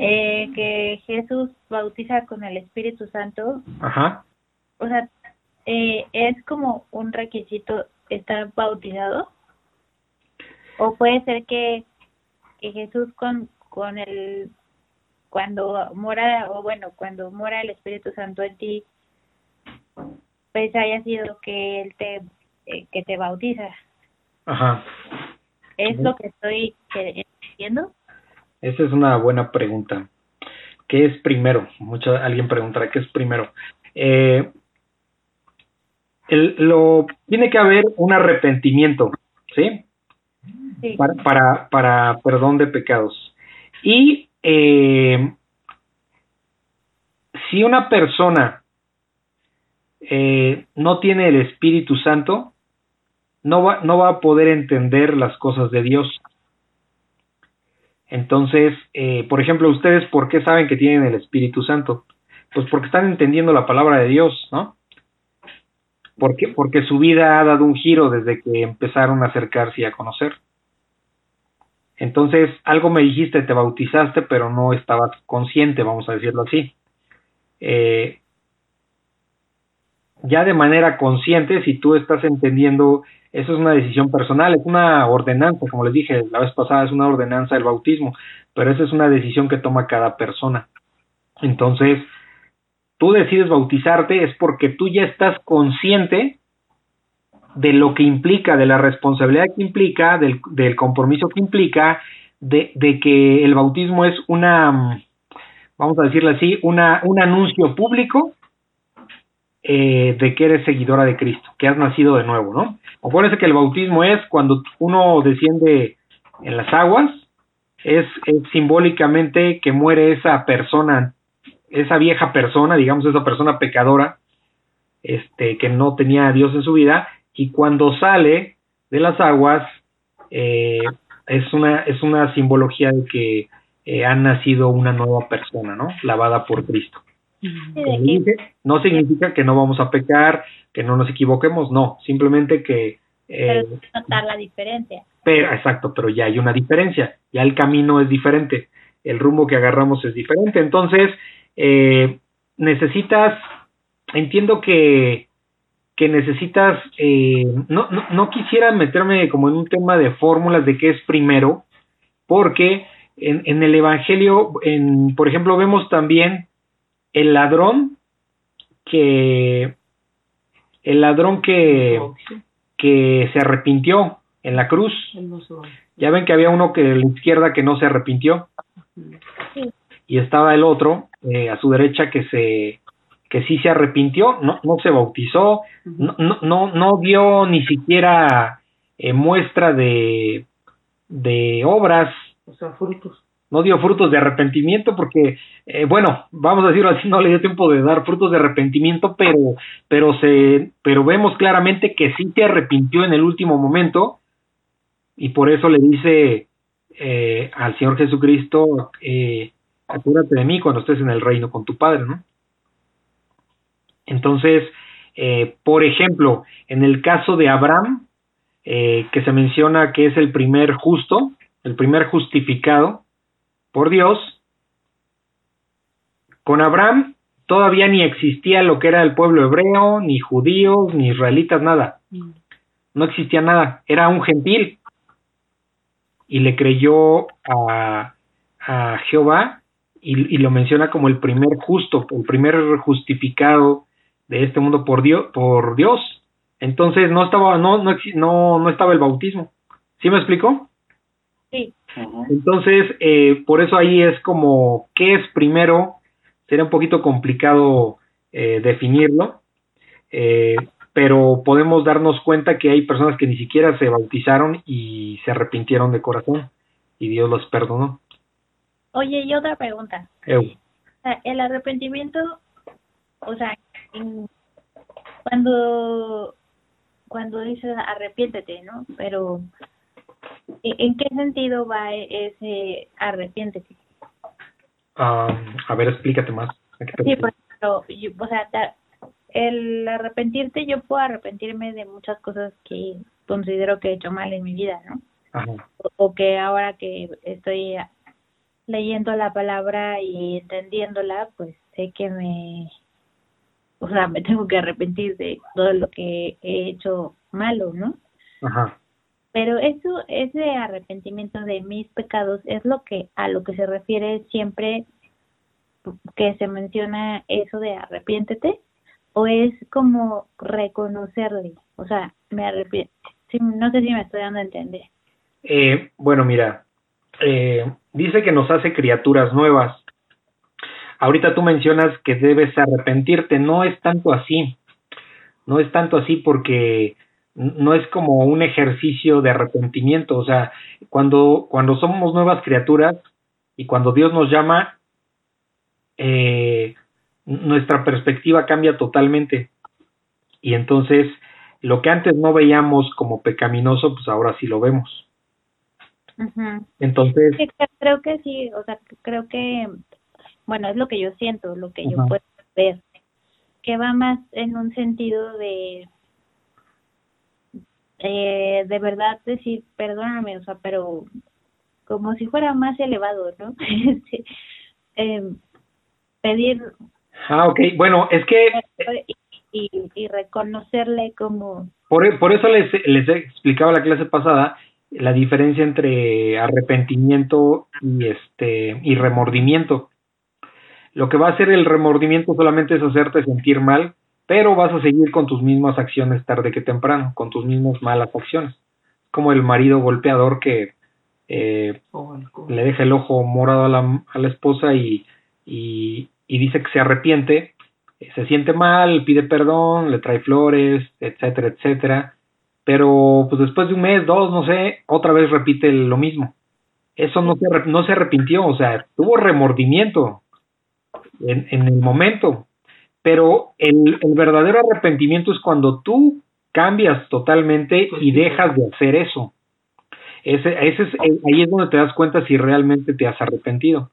eh, que Jesús bautiza con el Espíritu Santo. Ajá. O sea, eh, es como un requisito estar bautizado. O puede ser que, que Jesús con, con el, cuando mora, o bueno, cuando mora el Espíritu Santo en ti, pues haya sido que él te, que te bautiza. Ajá. ¿Es lo que estoy diciendo? Esa es una buena pregunta. ¿Qué es primero? Mucha, alguien preguntará, ¿qué es primero? Eh, lo, tiene que haber un arrepentimiento, ¿sí? Para, para, para, perdón de pecados. Y eh, si una persona eh, no tiene el Espíritu Santo, no va, no va a poder entender las cosas de Dios. Entonces, eh, por ejemplo, ustedes, ¿por qué saben que tienen el Espíritu Santo? Pues porque están entendiendo la palabra de Dios, ¿no? Porque, porque su vida ha dado un giro desde que empezaron a acercarse y a conocer. Entonces, algo me dijiste, te bautizaste, pero no estabas consciente, vamos a decirlo así. Eh, ya de manera consciente, si tú estás entendiendo eso es una decisión personal, es una ordenanza, como les dije la vez pasada, es una ordenanza del bautismo, pero esa es una decisión que toma cada persona. Entonces, tú decides bautizarte es porque tú ya estás consciente de lo que implica, de la responsabilidad que implica, del, compromiso que implica, de, que el bautismo es una, vamos a decirlo así, una, un anuncio público eh, de que eres seguidora de Cristo, que has nacido de nuevo, ¿no? Acuérdense que el bautismo es cuando uno desciende en las aguas, es, simbólicamente que muere esa persona, esa vieja persona, digamos esa persona pecadora, este, que no tenía a Dios en su vida, y cuando sale de las aguas, eh, es, una, es una simbología de que eh, ha nacido una nueva persona, ¿no? Lavada por Cristo. No significa que no vamos a pecar, que no nos equivoquemos, no, simplemente que... Eh, notar la diferencia. Pero, exacto, pero ya hay una diferencia, ya el camino es diferente, el rumbo que agarramos es diferente, entonces eh, necesitas, entiendo que, que necesitas, eh, no, no, no quisiera meterme como en un tema de fórmulas de qué es primero, porque en, en el Evangelio, en, por ejemplo, vemos también el ladrón que el ladrón que, que se arrepintió en la cruz. Ya ven que había uno que de la izquierda que no se arrepintió. Y estaba el otro eh, a su derecha que se que sí se arrepintió, no, no se bautizó, no, no, no dio ni siquiera eh, muestra de, de obras. O sea, frutos. No dio frutos de arrepentimiento porque, eh, bueno, vamos a decirlo así, no le dio tiempo de dar frutos de arrepentimiento, pero, pero, se, pero vemos claramente que sí se arrepintió en el último momento y por eso le dice eh, al Señor Jesucristo, eh, acuérdate de mí cuando estés en el reino con tu Padre, ¿no? Entonces, eh, por ejemplo, en el caso de Abraham, eh, que se menciona que es el primer justo, el primer justificado por Dios, con Abraham todavía ni existía lo que era el pueblo hebreo, ni judíos, ni israelitas, nada. No existía nada, era un gentil. Y le creyó a, a Jehová y, y, lo menciona como el primer justo, el primer justificado de este mundo por Dios, por Dios. Entonces no estaba, no, no, no, no estaba el bautismo. ¿Sí me explico? Sí. Entonces, eh, por eso ahí es como, ¿qué es primero? Sería un poquito complicado eh, definirlo, eh, pero podemos darnos cuenta que hay personas que ni siquiera se bautizaron y se arrepintieron de corazón y Dios los perdonó. Oye, y otra pregunta. Eu. El arrepentimiento, o sea, cuando cuando dices arrepiéntete, ¿no? Pero ¿en qué sentido va ese arrepiéntete? Um, a ver, explícate más. Sí, por ejemplo, yo, o sea, el arrepentirte, yo puedo arrepentirme de muchas cosas que considero que he hecho mal en mi vida, ¿no? Ajá. O, o que ahora que estoy leyendo la palabra y entendiéndola, pues sé que me o sea, me tengo que arrepentir de todo lo que he hecho malo, ¿no? Ajá. Pero eso, ese arrepentimiento de mis pecados es lo que, a lo que se refiere siempre que se menciona eso de arrepiéntete, o es como reconocerle, o sea, me arrepiento, sí, no sé si me estoy dando a entender. Eh, bueno, mira, eh, dice que nos hace criaturas nuevas, Ahorita tú mencionas que debes arrepentirte, no es tanto así, no es tanto así porque no es como un ejercicio de arrepentimiento, o sea, cuando, cuando somos nuevas criaturas y cuando Dios nos llama, eh, nuestra perspectiva cambia totalmente. Y entonces lo que antes no veíamos como pecaminoso, pues ahora sí lo vemos. Entonces, creo que sí, o sea, creo que, bueno, es lo que yo siento, lo que yo puedo ver, que va más en un sentido de, eh, de verdad decir, perdóname, o sea, pero como si fuera más elevado, ¿no? Sí. Em, pedir ah, ok, bueno, es que y, y, y reconocerle como, Por, por eso les, les explicaba la clase pasada la diferencia entre arrepentimiento y este y remordimiento. Lo que va a hacer el remordimiento solamente es hacerte sentir mal, pero vas a seguir con tus mismas acciones tarde que temprano, con tus mismas malas acciones. Como el marido golpeador que eh, O alcohol. le deja el ojo morado a la, a la esposa y, y, y dice que se arrepiente, eh, se siente mal, pide perdón, le trae flores, etcétera, etcétera, pero pues después de un mes, dos, no sé, otra vez repite lo mismo. Eso no se, no se arrepintió, o sea, tuvo remordimiento en, en el momento, pero el, el verdadero arrepentimiento es cuando tú cambias totalmente y dejas de hacer eso. Ese, ese es, eh, ahí es donde te das cuenta si realmente te has arrepentido.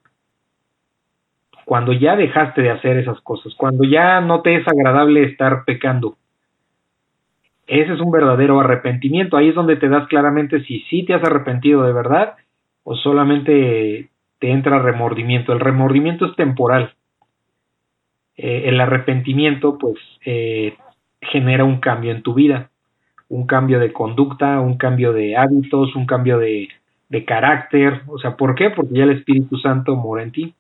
Cuando ya dejaste de hacer esas cosas, cuando ya no te es agradable estar pecando. Ese es un verdadero arrepentimiento. Ahí es donde te das claramente si sí te has arrepentido de verdad o solamente te entra remordimiento. El remordimiento es temporal. Eh, el arrepentimiento, pues, eh, genera un cambio en tu vida un cambio de conducta, un cambio de hábitos, un cambio de, de carácter. O sea, ¿por qué? Porque ya el Espíritu Santo mora en ti.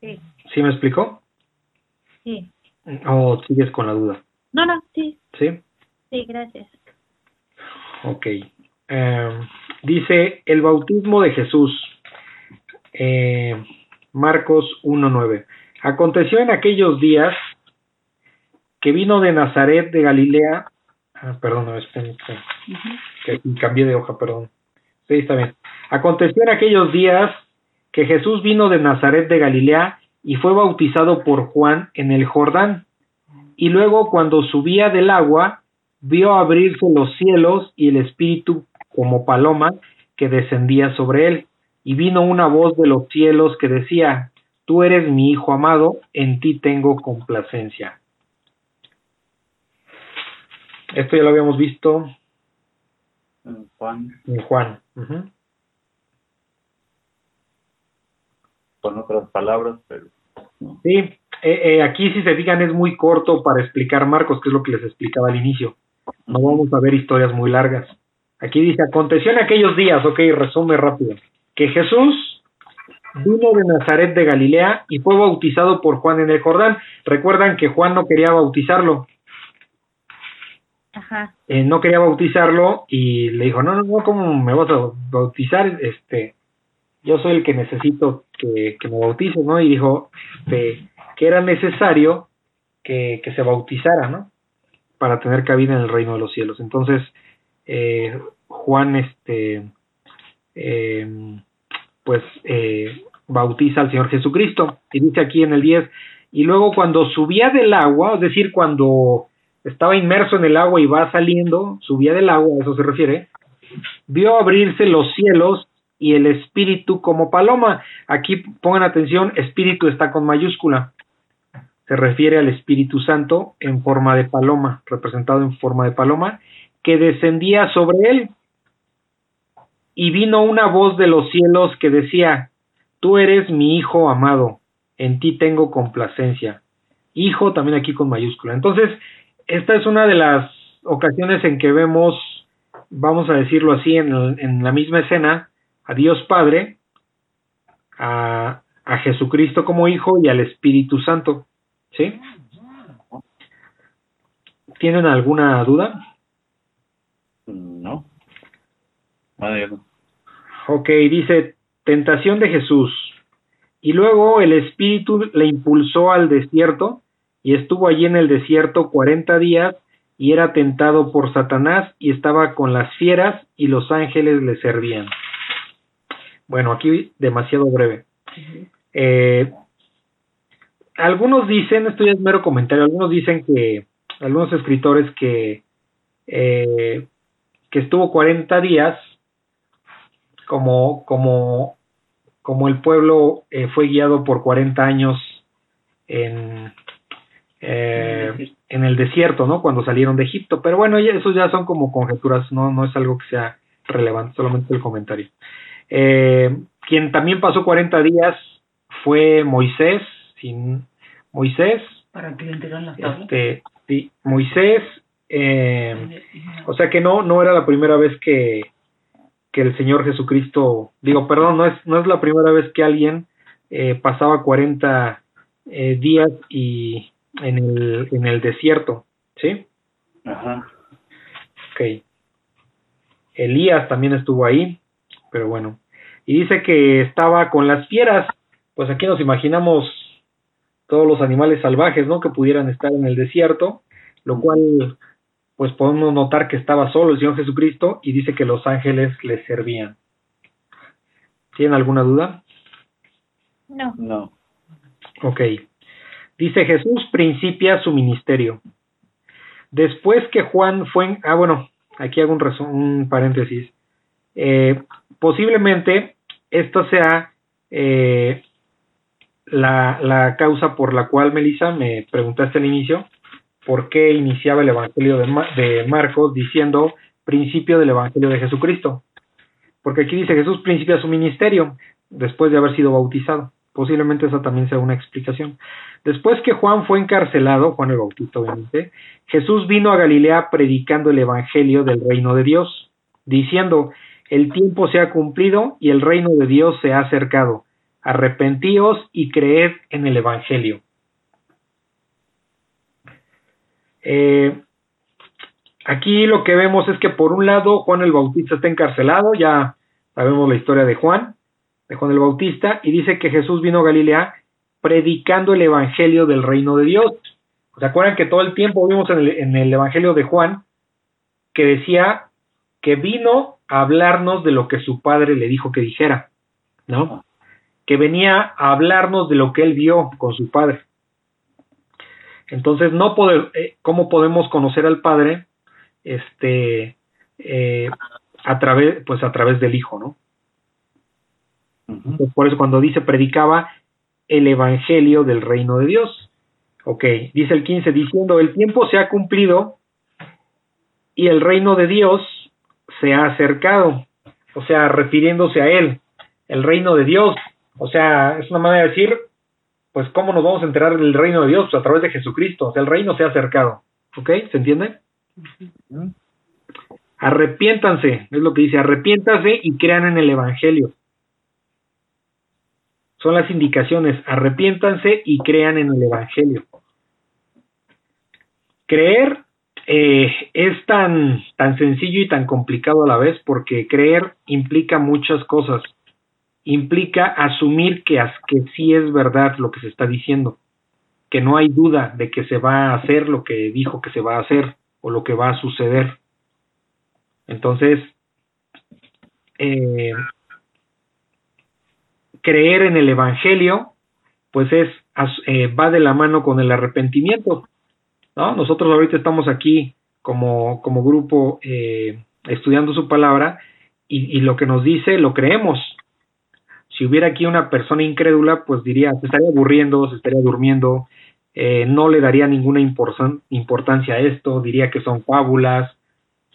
sí, ¿Sí me explicó? sí. ¿O sigues con la duda? No, no, sí, ¿Sí? sí, gracias. Ok. Eh, dice, el bautismo de Jesús. Eh, Marcos 1.9. Aconteció en aquellos días que vino de Nazaret de Galilea. Ah, perdón, esperen, que cambié de hoja, perdón. Sí, está bien. Aconteció en aquellos días que Jesús vino de Nazaret de Galilea y fue bautizado por Juan en el Jordán. Y luego cuando subía del agua, vio abrirse los cielos y el Espíritu como paloma que descendía sobre él. Y vino una voz de los cielos que decía, Tú eres mi Hijo amado, en ti tengo complacencia. Esto ya lo habíamos visto en Juan. En Juan. Con otras palabras, pero... Sí, eh, eh, aquí si se fijan es muy corto para explicar Marcos, que es lo que les explicaba al inicio. No vamos a ver historias muy largas. Aquí dice, aconteció en aquellos días, ok, resume rápido, que Jesús vino de Nazaret de Galilea y fue bautizado por Juan en el Jordán. Recuerdan que Juan no quería bautizarlo. Ajá. Eh, no quería bautizarlo y le dijo, no, no, no, ¿cómo me vas a bautizar? Este, yo soy el que necesito que, que me bautices, ¿no? Y dijo, este, que era necesario que, que se bautizara, ¿no? Para tener cabida en el reino de los cielos. Entonces, eh, Juan, este, eh, pues, eh, bautiza al Señor Jesucristo. Y dice aquí en el 10, y luego cuando subía del agua, es decir, cuando estaba inmerso en el agua y va saliendo, subía del agua, a eso se refiere, vio abrirse los cielos y el espíritu como paloma. Aquí pongan atención, espíritu está con mayúscula. Se refiere al Espíritu Santo en forma de paloma, representado en forma de paloma, que descendía sobre él. Y vino una voz de los cielos que decía, Tú eres mi Hijo amado, en ti tengo complacencia. Hijo también aquí con mayúscula. Entonces, esta es una de las ocasiones en que vemos, vamos a decirlo así, en, la misma escena, a Dios Padre, a, a Jesucristo como Hijo y al Espíritu Santo. ¿Sí? ¿Tienen alguna duda? No. Ok, dice, tentación de Jesús. Y luego el Espíritu le impulsó al desierto y estuvo allí en el desierto cuarenta días y era tentado por Satanás y estaba con las fieras y los ángeles le servían. Bueno, aquí demasiado breve. Eh, algunos dicen, esto ya es mero comentario, algunos dicen que, algunos escritores que, eh, que estuvo 40 días como, como, como el pueblo eh, fue guiado por 40 años en, eh, en el desierto, ¿no? Cuando salieron de Egipto. Pero bueno, ya, eso ya son como conjeturas, no, no es algo que sea relevante, solamente el comentario. Eh, quien también pasó 40 días fue Moisés, sin Moisés. Para que le las Este, sí, Moisés. Eh, o sea que no, no era la primera vez que, que el Señor Jesucristo, digo, perdón, no es, no es la primera vez que alguien eh, pasaba 40 eh, días y en el, en el desierto, ¿sí? Ajá. Ok. Elías también estuvo ahí, pero bueno. Y dice que estaba con las fieras, pues aquí nos imaginamos todos los animales salvajes, ¿no? Que pudieran estar en el desierto, lo cual, pues podemos notar que estaba solo el Señor Jesucristo y dice que los ángeles le servían. ¿Tienen alguna duda? No. No. Ok. Dice Jesús principia su ministerio. Después que Juan fue... En, ah, bueno, aquí hago un, un paréntesis. Eh, posiblemente esta sea eh, la, la, causa por la cual, Melissa, me preguntaste al inicio, por qué iniciaba el Evangelio de, de Marcos diciendo principio del Evangelio de Jesucristo. Porque aquí dice Jesús principia su ministerio después de haber sido bautizado. Posiblemente esa también sea una explicación. Después que Juan fue encarcelado, Juan el Bautista obviamente, Jesús vino a Galilea predicando el Evangelio del reino de Dios, diciendo, el tiempo se ha cumplido y el reino de Dios se ha acercado. Arrepentíos y creed en el Evangelio. Eh, aquí lo que vemos es que por un lado Juan el Bautista está encarcelado, ya sabemos la historia de Juan, de Juan el Bautista, y dice que Jesús vino a Galilea predicando el Evangelio del reino de Dios. ¿Se acuerdan que todo el tiempo vimos en el, en el Evangelio de Juan que decía que vino a hablarnos de lo que su padre le dijo que dijera, ¿no? Que venía a hablarnos de lo que él vio con su padre. Entonces, no poder, eh, ¿cómo podemos conocer al padre? Este, eh, a través, pues a través del hijo, ¿no? por eso cuando dice predicaba el evangelio del reino de Dios. Ok, dice el 15, diciendo, el tiempo se ha cumplido y el reino de Dios se ha acercado, o sea, refiriéndose a él, el reino de Dios, o sea, es una manera de decir, pues, ¿cómo nos vamos a enterar del reino de Dios? Pues, a través de Jesucristo, o sea, el reino se ha acercado, ¿ok? ¿Se entiende? Arrepiéntanse, es lo que dice, arrepiéntanse y crean en el Evangelio. Son las indicaciones, arrepiéntanse y crean en el Evangelio. Creer eh, es tan, tan sencillo y tan complicado a la vez porque creer implica muchas cosas. Implica asumir que, que sí es verdad lo que se está diciendo, que no hay duda de que se va a hacer lo que dijo que se va a hacer o lo que va a suceder. Entonces, eh, creer en el Evangelio, pues es, eh, va de la mano con el arrepentimiento. ¿no? Nosotros ahorita estamos aquí como, como grupo eh, estudiando su palabra y, lo que nos dice lo creemos. Si hubiera aquí una persona incrédula, pues diría, se estaría aburriendo, se estaría durmiendo, eh, no le daría ninguna importancia a esto, diría que son fábulas,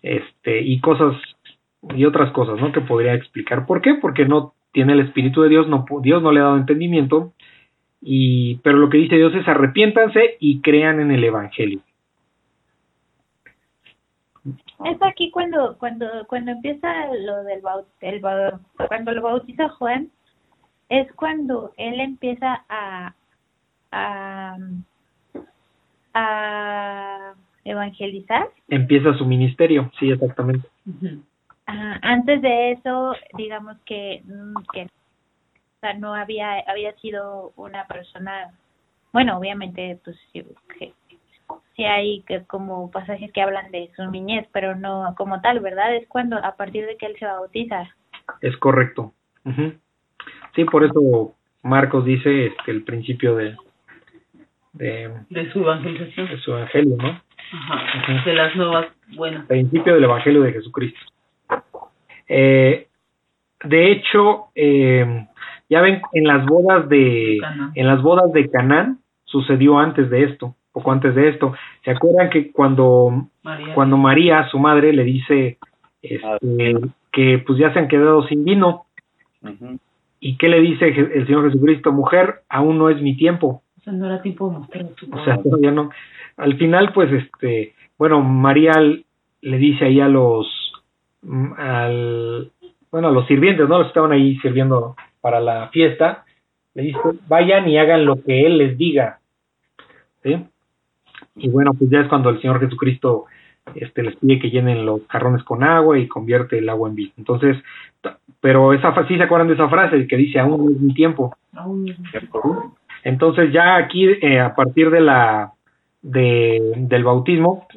este, y cosas, y otras cosas, ¿no? Que podría explicar. ¿Por qué? Porque no tiene el Espíritu de Dios, no, Dios no le ha dado entendimiento, y, pero lo que dice Dios es arrepiéntanse y crean en el Evangelio. Es aquí cuando cuando cuando empieza lo del el, cuando lo bautiza Juan es cuando él empieza a a, a evangelizar. Empieza su ministerio, sí, exactamente antes de eso, digamos que, mm, que o sea, no había había sido una persona, bueno, obviamente, pues sí, sí hay que, como pasajes que hablan de su niñez, pero no como tal, ¿verdad? Es cuando, a partir de que él se bautiza. Es correcto. Sí, por eso Marcos dice este, el principio de, de, de su evangelización. De su evangelio, ¿no? Ajá. De las nuevas, bueno. Principio del evangelio de Jesucristo. Eh, de hecho, eh, ya ven, en las bodas de en las bodas de Canaán sucedió antes de esto, poco antes de esto. ¿Se acuerdan que cuando María, cuando María su madre, le dice este, que pues ya se han quedado sin vino? ¿Y qué le dice el Señor Jesucristo? Mujer, aún no es mi tiempo. O sea, no era tiempo de mostrar O sea, todavía no. Al final, pues, este, bueno, María le dice ahí a los Mm, al, bueno, a los sirvientes, ¿no? Los estaban ahí sirviendo para la fiesta, le dice, vayan y hagan lo que Él les diga. ¿Sí? Y bueno, pues ya es cuando el Señor Jesucristo este, les pide que llenen los jarrones con agua y convierte el agua en vino. Entonces, pero esa sí se acuerdan de esa frase que dice, aún es mi tiempo. Entonces ya aquí, eh, a partir de la de, del bautismo,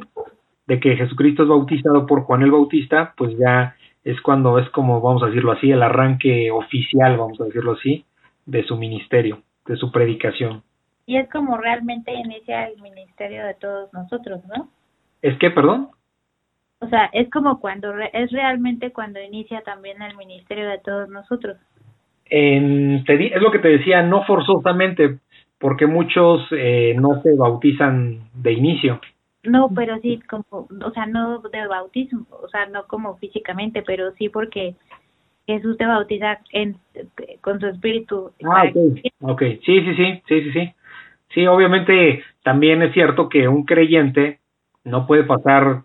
de que Jesucristo es bautizado por Juan el Bautista, pues ya es cuando es como, vamos a decirlo así, el arranque oficial, vamos a decirlo así, de su ministerio, de su predicación. Y es como realmente inicia el ministerio de todos nosotros, ¿no? ¿Es que, perdón? O sea, es como cuando, es realmente cuando inicia también el ministerio de todos nosotros. En, es lo que te decía, no forzosamente, porque muchos eh, no se bautizan de inicio. No, pero sí como, o sea, no de bautismo, o sea, no como físicamente, pero sí porque Jesús te bautiza en, con su espíritu. Ah, ok, sí, sí, sí, sí, sí, sí. Sí, obviamente también es cierto que un creyente no puede pasar,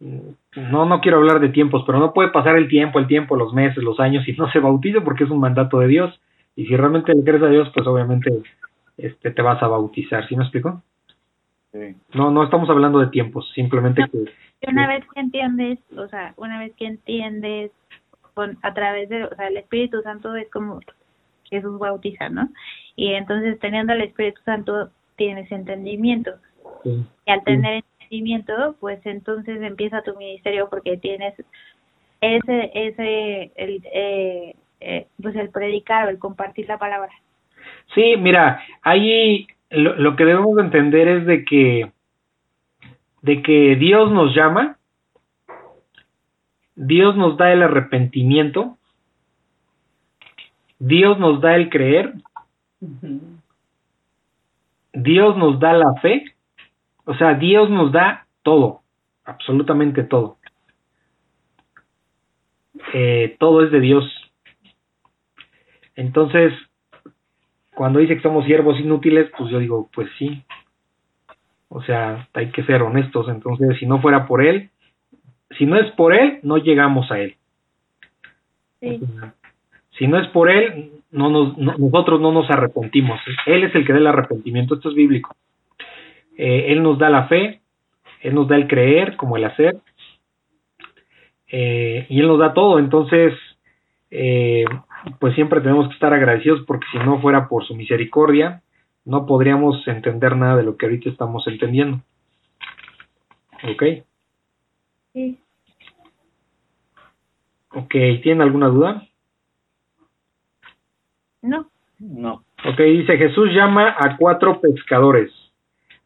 no, no quiero hablar de tiempos, pero no puede pasar el tiempo, el tiempo, los meses, los años y no se bautiza porque es un mandato de Dios. Y si realmente le crees a Dios, pues obviamente este, te vas a bautizar, ¿sí me explico? No, no estamos hablando de tiempos, simplemente que... Una vez que entiendes, o sea, una vez que entiendes con a través de, o sea, el Espíritu Santo es como Jesús bautiza, ¿no? Y entonces teniendo el Espíritu Santo tienes entendimiento. Y al tener pues entonces empieza tu ministerio porque tienes ese, ese, el, eh, eh, pues el predicar o el compartir la palabra. Sí, mira, ahí lo, lo que debemos entender es de que, de que Dios nos llama, Dios nos da el arrepentimiento, Dios nos da el creer, Dios nos da la fe, o sea, Dios nos da todo, absolutamente todo. Eh, todo es de Dios. Entonces, cuando dice que somos siervos inútiles, pues yo digo, pues sí. O sea, hay que ser honestos. Entonces, si no fuera por Él, si no es por Él, no llegamos a Él. si no es por Él, no nos, nosotros no nos arrepentimos. Él es el que da el arrepentimiento. Esto es bíblico. Eh, él nos da la fe, Él nos da el creer como el hacer. Eh, y Él nos da todo. Entonces, eh, pues siempre tenemos que estar agradecidos porque si no fuera por su misericordia, no podríamos entender nada de lo que ahorita estamos entendiendo. ¿Ok? Sí. Ok, ¿tienen alguna duda? No. No. Ok, dice Jesús llama a cuatro pescadores.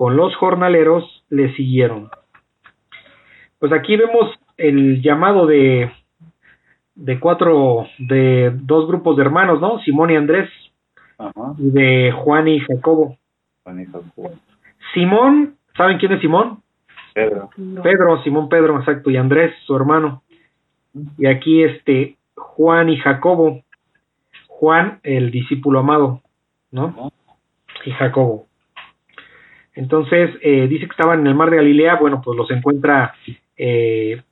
con los jornaleros, le siguieron. Pues aquí vemos el llamado de de cuatro, de dos grupos de hermanos, ¿no? Simón y Andrés. Y de Juan y Jacobo. Juan y Jacobo. Simón, ¿saben quién es Simón? Pedro. Pedro, Simón Pedro, exacto, y Andrés, su hermano. Y aquí este Juan y Jacobo. Juan, el discípulo amado, ¿no? Y Jacobo. Entonces, eh, dice que estaban en el mar de Galilea, bueno, pues los encuentra eh,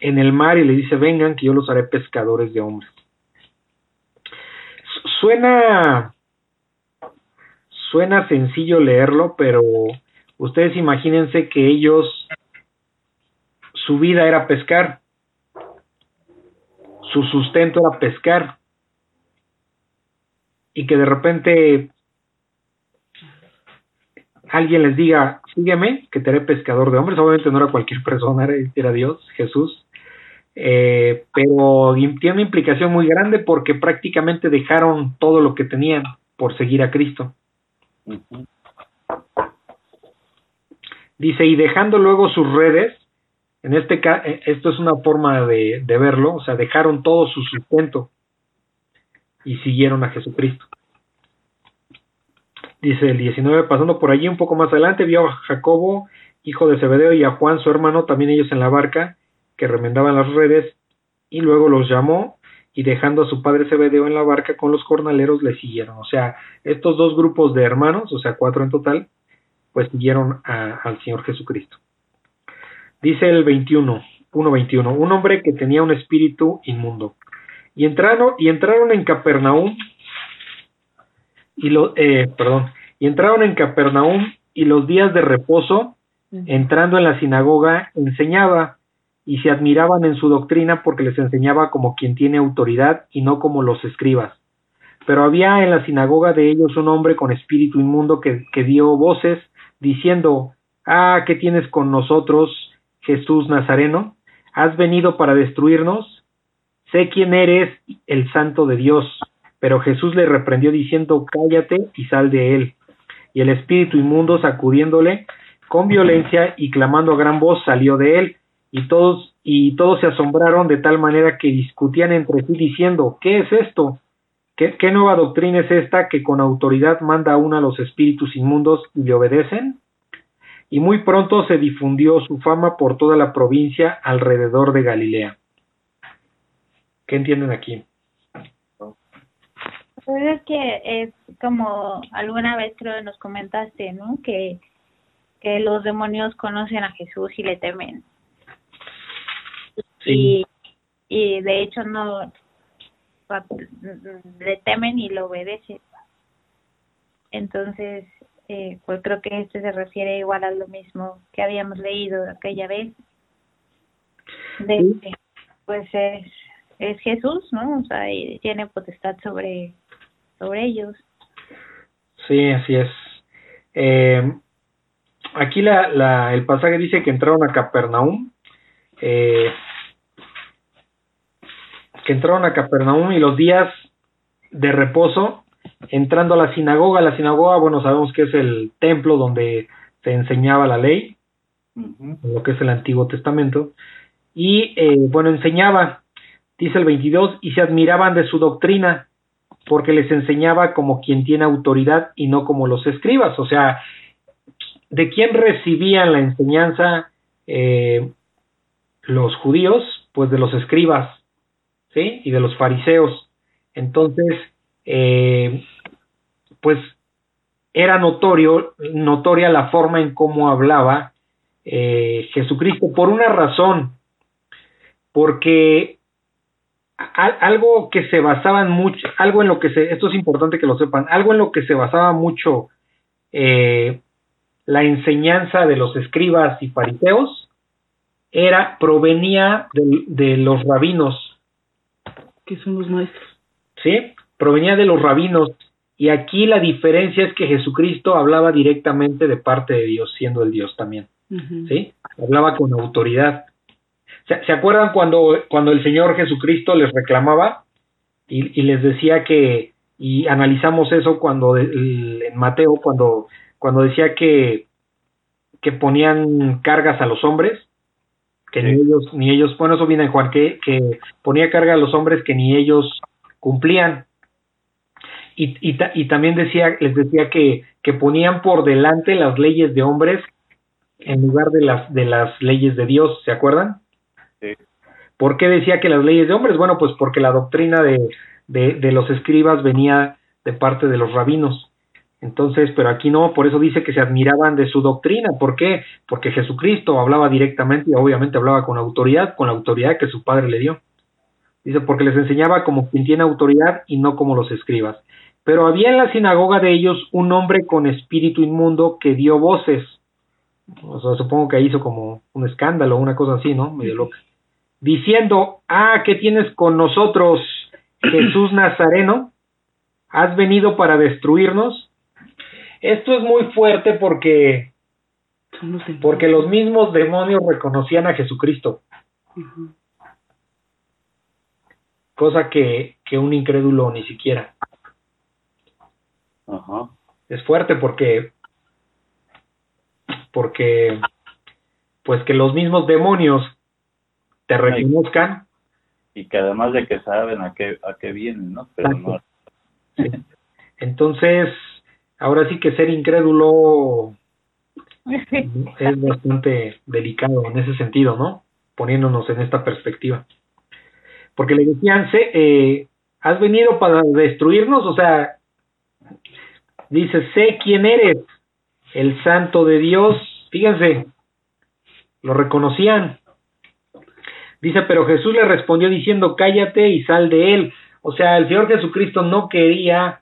en el mar y le dice, vengan que yo los haré pescadores de hombres. Suena, suena sencillo leerlo, pero ustedes imagínense que ellos, su vida era pescar, su sustento era pescar, y que de repente alguien les diga, sígueme, que te haré pescador de hombres. Obviamente no era cualquier persona, era, Dios, Jesús. Eh, pero tiene una implicación muy grande porque prácticamente dejaron todo lo que tenían por seguir a Cristo. Dice, y dejando luego sus redes, en este caso, eh, esto es una forma de, de verlo, o sea, dejaron todo su sustento y siguieron a Jesucristo. Dice el 19, pasando por allí un poco más adelante, vio a Jacobo, hijo de Zebedeo, y a Juan, su hermano, también ellos en la barca, que remendaban las redes, y luego los llamó, y dejando a su padre Zebedeo en la barca con los jornaleros, le siguieron. O sea, estos dos grupos de hermanos, o sea, cuatro en total, pues siguieron al Señor Jesucristo. Dice el 21, 1.21, un hombre que tenía un espíritu inmundo. Y entraron, y entraron en Capernaum y lo, eh, perdón, y entraron en Capernaum y los días de reposo, entrando en la sinagoga, enseñaba y se admiraban en su doctrina porque les enseñaba como quien tiene autoridad y no como los escribas. Pero había en la sinagoga de ellos un hombre con espíritu inmundo que, que dio voces diciendo, Ah, ¿qué tienes con nosotros, Jesús Nazareno? ¿Has venido para destruirnos? Sé quién eres, el santo de Dios. Pero Jesús le reprendió diciendo, cállate y sal de él. Y el espíritu inmundo, sacudiéndole con violencia y clamando a gran voz, salió de él. Y todos, y todos se asombraron de tal manera que discutían entre sí diciendo, ¿qué es esto? ¿Qué, ¿Qué, nueva doctrina es esta que con autoridad manda aún a los espíritus inmundos y le obedecen? Y muy pronto se difundió su fama por toda la provincia alrededor de Galilea. ¿Qué entienden aquí? Pues es que es como alguna vez creo nos comentaste, ¿no? Que, que los demonios conocen a Jesús y le temen. Y, y de hecho no le temen y lo obedecen. Entonces, eh, pues creo que este se refiere igual a lo mismo que habíamos leído aquella vez. De, Pues es, es Jesús, ¿no? O sea, y tiene potestad sobre, sobre ellos. Sí, así es. Eh, aquí la, la, el pasaje dice que entraron a Capernaum. Eh, que entraron a Capernaum y los días de reposo, entrando a la sinagoga, la sinagoga, bueno, sabemos que es el templo donde se enseñaba la ley, lo que es el Antiguo Testamento, y eh, bueno, enseñaba, dice el 22, y se admiraban de su doctrina, porque les enseñaba como quien tiene autoridad y no como los escribas, o sea, ¿de quién recibían la enseñanza eh, los judíos? Pues de los escribas, ¿sí? Y de los fariseos. Entonces, eh, pues era notorio, notoria la forma en cómo hablaba eh, Jesucristo por una razón, porque algo que se basaban mucho, algo en lo que se, esto es importante que lo sepan, algo en lo que se basaba mucho eh, la enseñanza de los escribas y fariseos era, provenía de, de los rabinos, que son los maestros. Sí, provenía de los rabinos. Y aquí la diferencia es que Jesucristo hablaba directamente de parte de Dios, siendo el Dios también. ¿Sí? Hablaba con autoridad. ¿Se, acuerdan cuando, cuando el Señor Jesucristo les reclamaba y, les decía que, y analizamos eso cuando en Mateo, cuando, cuando decía que, que ponían cargas a los hombres? que ni ellos, ni ellos, bueno, eso viene en Juan, que, que ponía carga a los hombres que ni ellos cumplían. Y, y, y también decía, les decía que, que ponían por delante las leyes de hombres en lugar de las, de las leyes de Dios, ¿se acuerdan? ¿Por qué decía que las leyes de hombres? Bueno, pues porque la doctrina de, de, de los escribas venía de parte de los rabinos. Entonces, pero aquí no, por eso dice que se admiraban de su doctrina. ¿Por qué? Porque Jesucristo hablaba directamente y obviamente hablaba con autoridad, con la autoridad que su padre le dio. Dice, porque les enseñaba como quien tiene autoridad y no como los escribas. Pero había en la sinagoga de ellos un hombre con espíritu inmundo que dio voces. O sea, supongo que hizo como un escándalo, una cosa así, ¿no? Medio loca. Diciendo, ah, ¿qué tienes con nosotros, Jesús Nazareno? ¿Has venido para destruirnos? Esto es muy fuerte porque, porque los mismos demonios reconocían a Jesucristo. Cosa que, que un incrédulo ni siquiera. Es fuerte porque porque pues que los mismos demonios te reconozcan y que además de que saben a qué a qué vienen, ¿no? Pero no. Entonces, ahora sí que ser incrédulo es bastante delicado en ese sentido, ¿no? Poniéndonos en esta perspectiva. Porque le decían, eh, ¿has venido para destruirnos? O sea, dice, sé quién eres, el santo de Dios. Fíjense, lo reconocían. Dice, pero Jesús le respondió diciendo, cállate y sal de él. O sea, el Señor Jesucristo no quería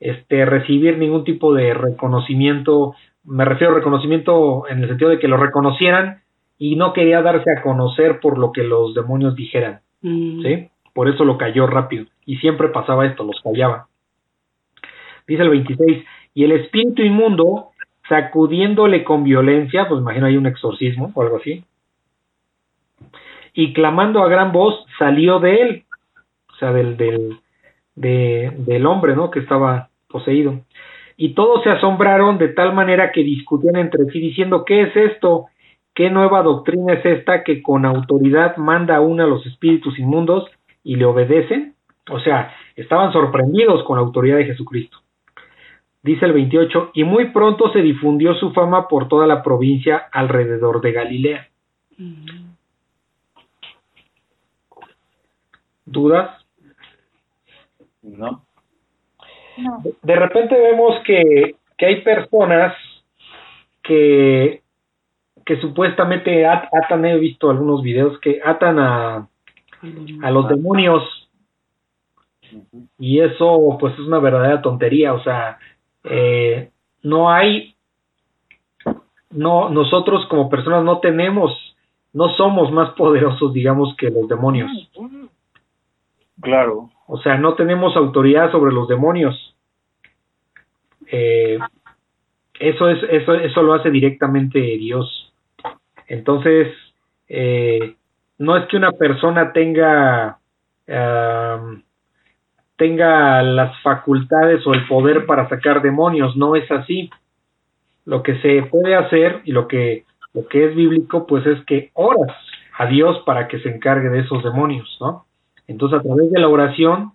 este, recibir ningún tipo de reconocimiento, me refiero a reconocimiento en el sentido de que lo reconocieran y no quería darse a conocer por lo que los demonios dijeran, mm. ¿sí? Por eso lo cayó rápido y siempre pasaba esto, los callaba. Dice el 26, y el espíritu inmundo, sacudiéndole con violencia, pues imagino hay un exorcismo o algo así, y clamando a gran voz, salió de él, o sea, del, del, de, del hombre, ¿no? Que estaba poseído. Y todos se asombraron de tal manera que discutían entre sí diciendo, ¿qué es esto? ¿Qué nueva doctrina es esta que con autoridad manda aún a los espíritus inmundos y le obedecen? O sea, estaban sorprendidos con la autoridad de Jesucristo. Dice el 28, y muy pronto se difundió su fama por toda la provincia alrededor de Galilea. Dudas? No. No. De repente vemos que, que hay personas que, que supuestamente at- atan, he visto algunos videos que atan a, a los demonios Ujú. y eso pues es una verdadera tontería, o sea, eh, no hay, no, nosotros como personas no tenemos, no somos más poderosos digamos que los demonios, Claro. o sea, no tenemos autoridad sobre los demonios. Eh, eso es, eso, eso lo hace directamente Dios. Entonces, eh, no es que una persona tenga tenga las facultades o el poder para sacar demonios, no es así. Lo que se puede hacer y lo que lo que es bíblico, pues es que oras a Dios para que se encargue de esos demonios, ¿no? Entonces, a través de la oración,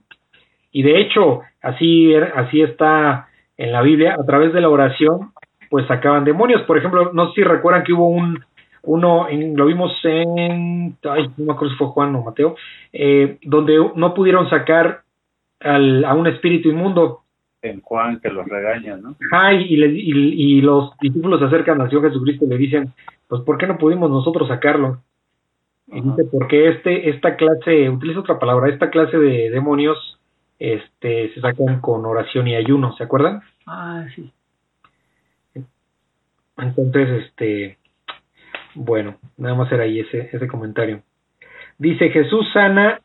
y de hecho, así, er- así está en la Biblia, a través de la oración, pues sacaban demonios. Por ejemplo, no sé si recuerdan que hubo un, uno, en, lo vimos en, ay, no me acuerdo si fue Juan o Mateo, eh, donde no pudieron sacar al, a un espíritu inmundo. En Juan que los regaña, ¿no? Ay, y, le- y, y los discípulos se acercan al Señor Jesucristo y le dicen, pues, ¿por qué no pudimos nosotros sacarlo? Y dice, porque este, esta clase, utiliza otra palabra, esta clase de demonios este, se sacan con oración y ayuno, ¿se acuerdan? Ah, sí. Entonces, este, bueno, nada más era ahí ese, ese comentario. Dice, Jesús sana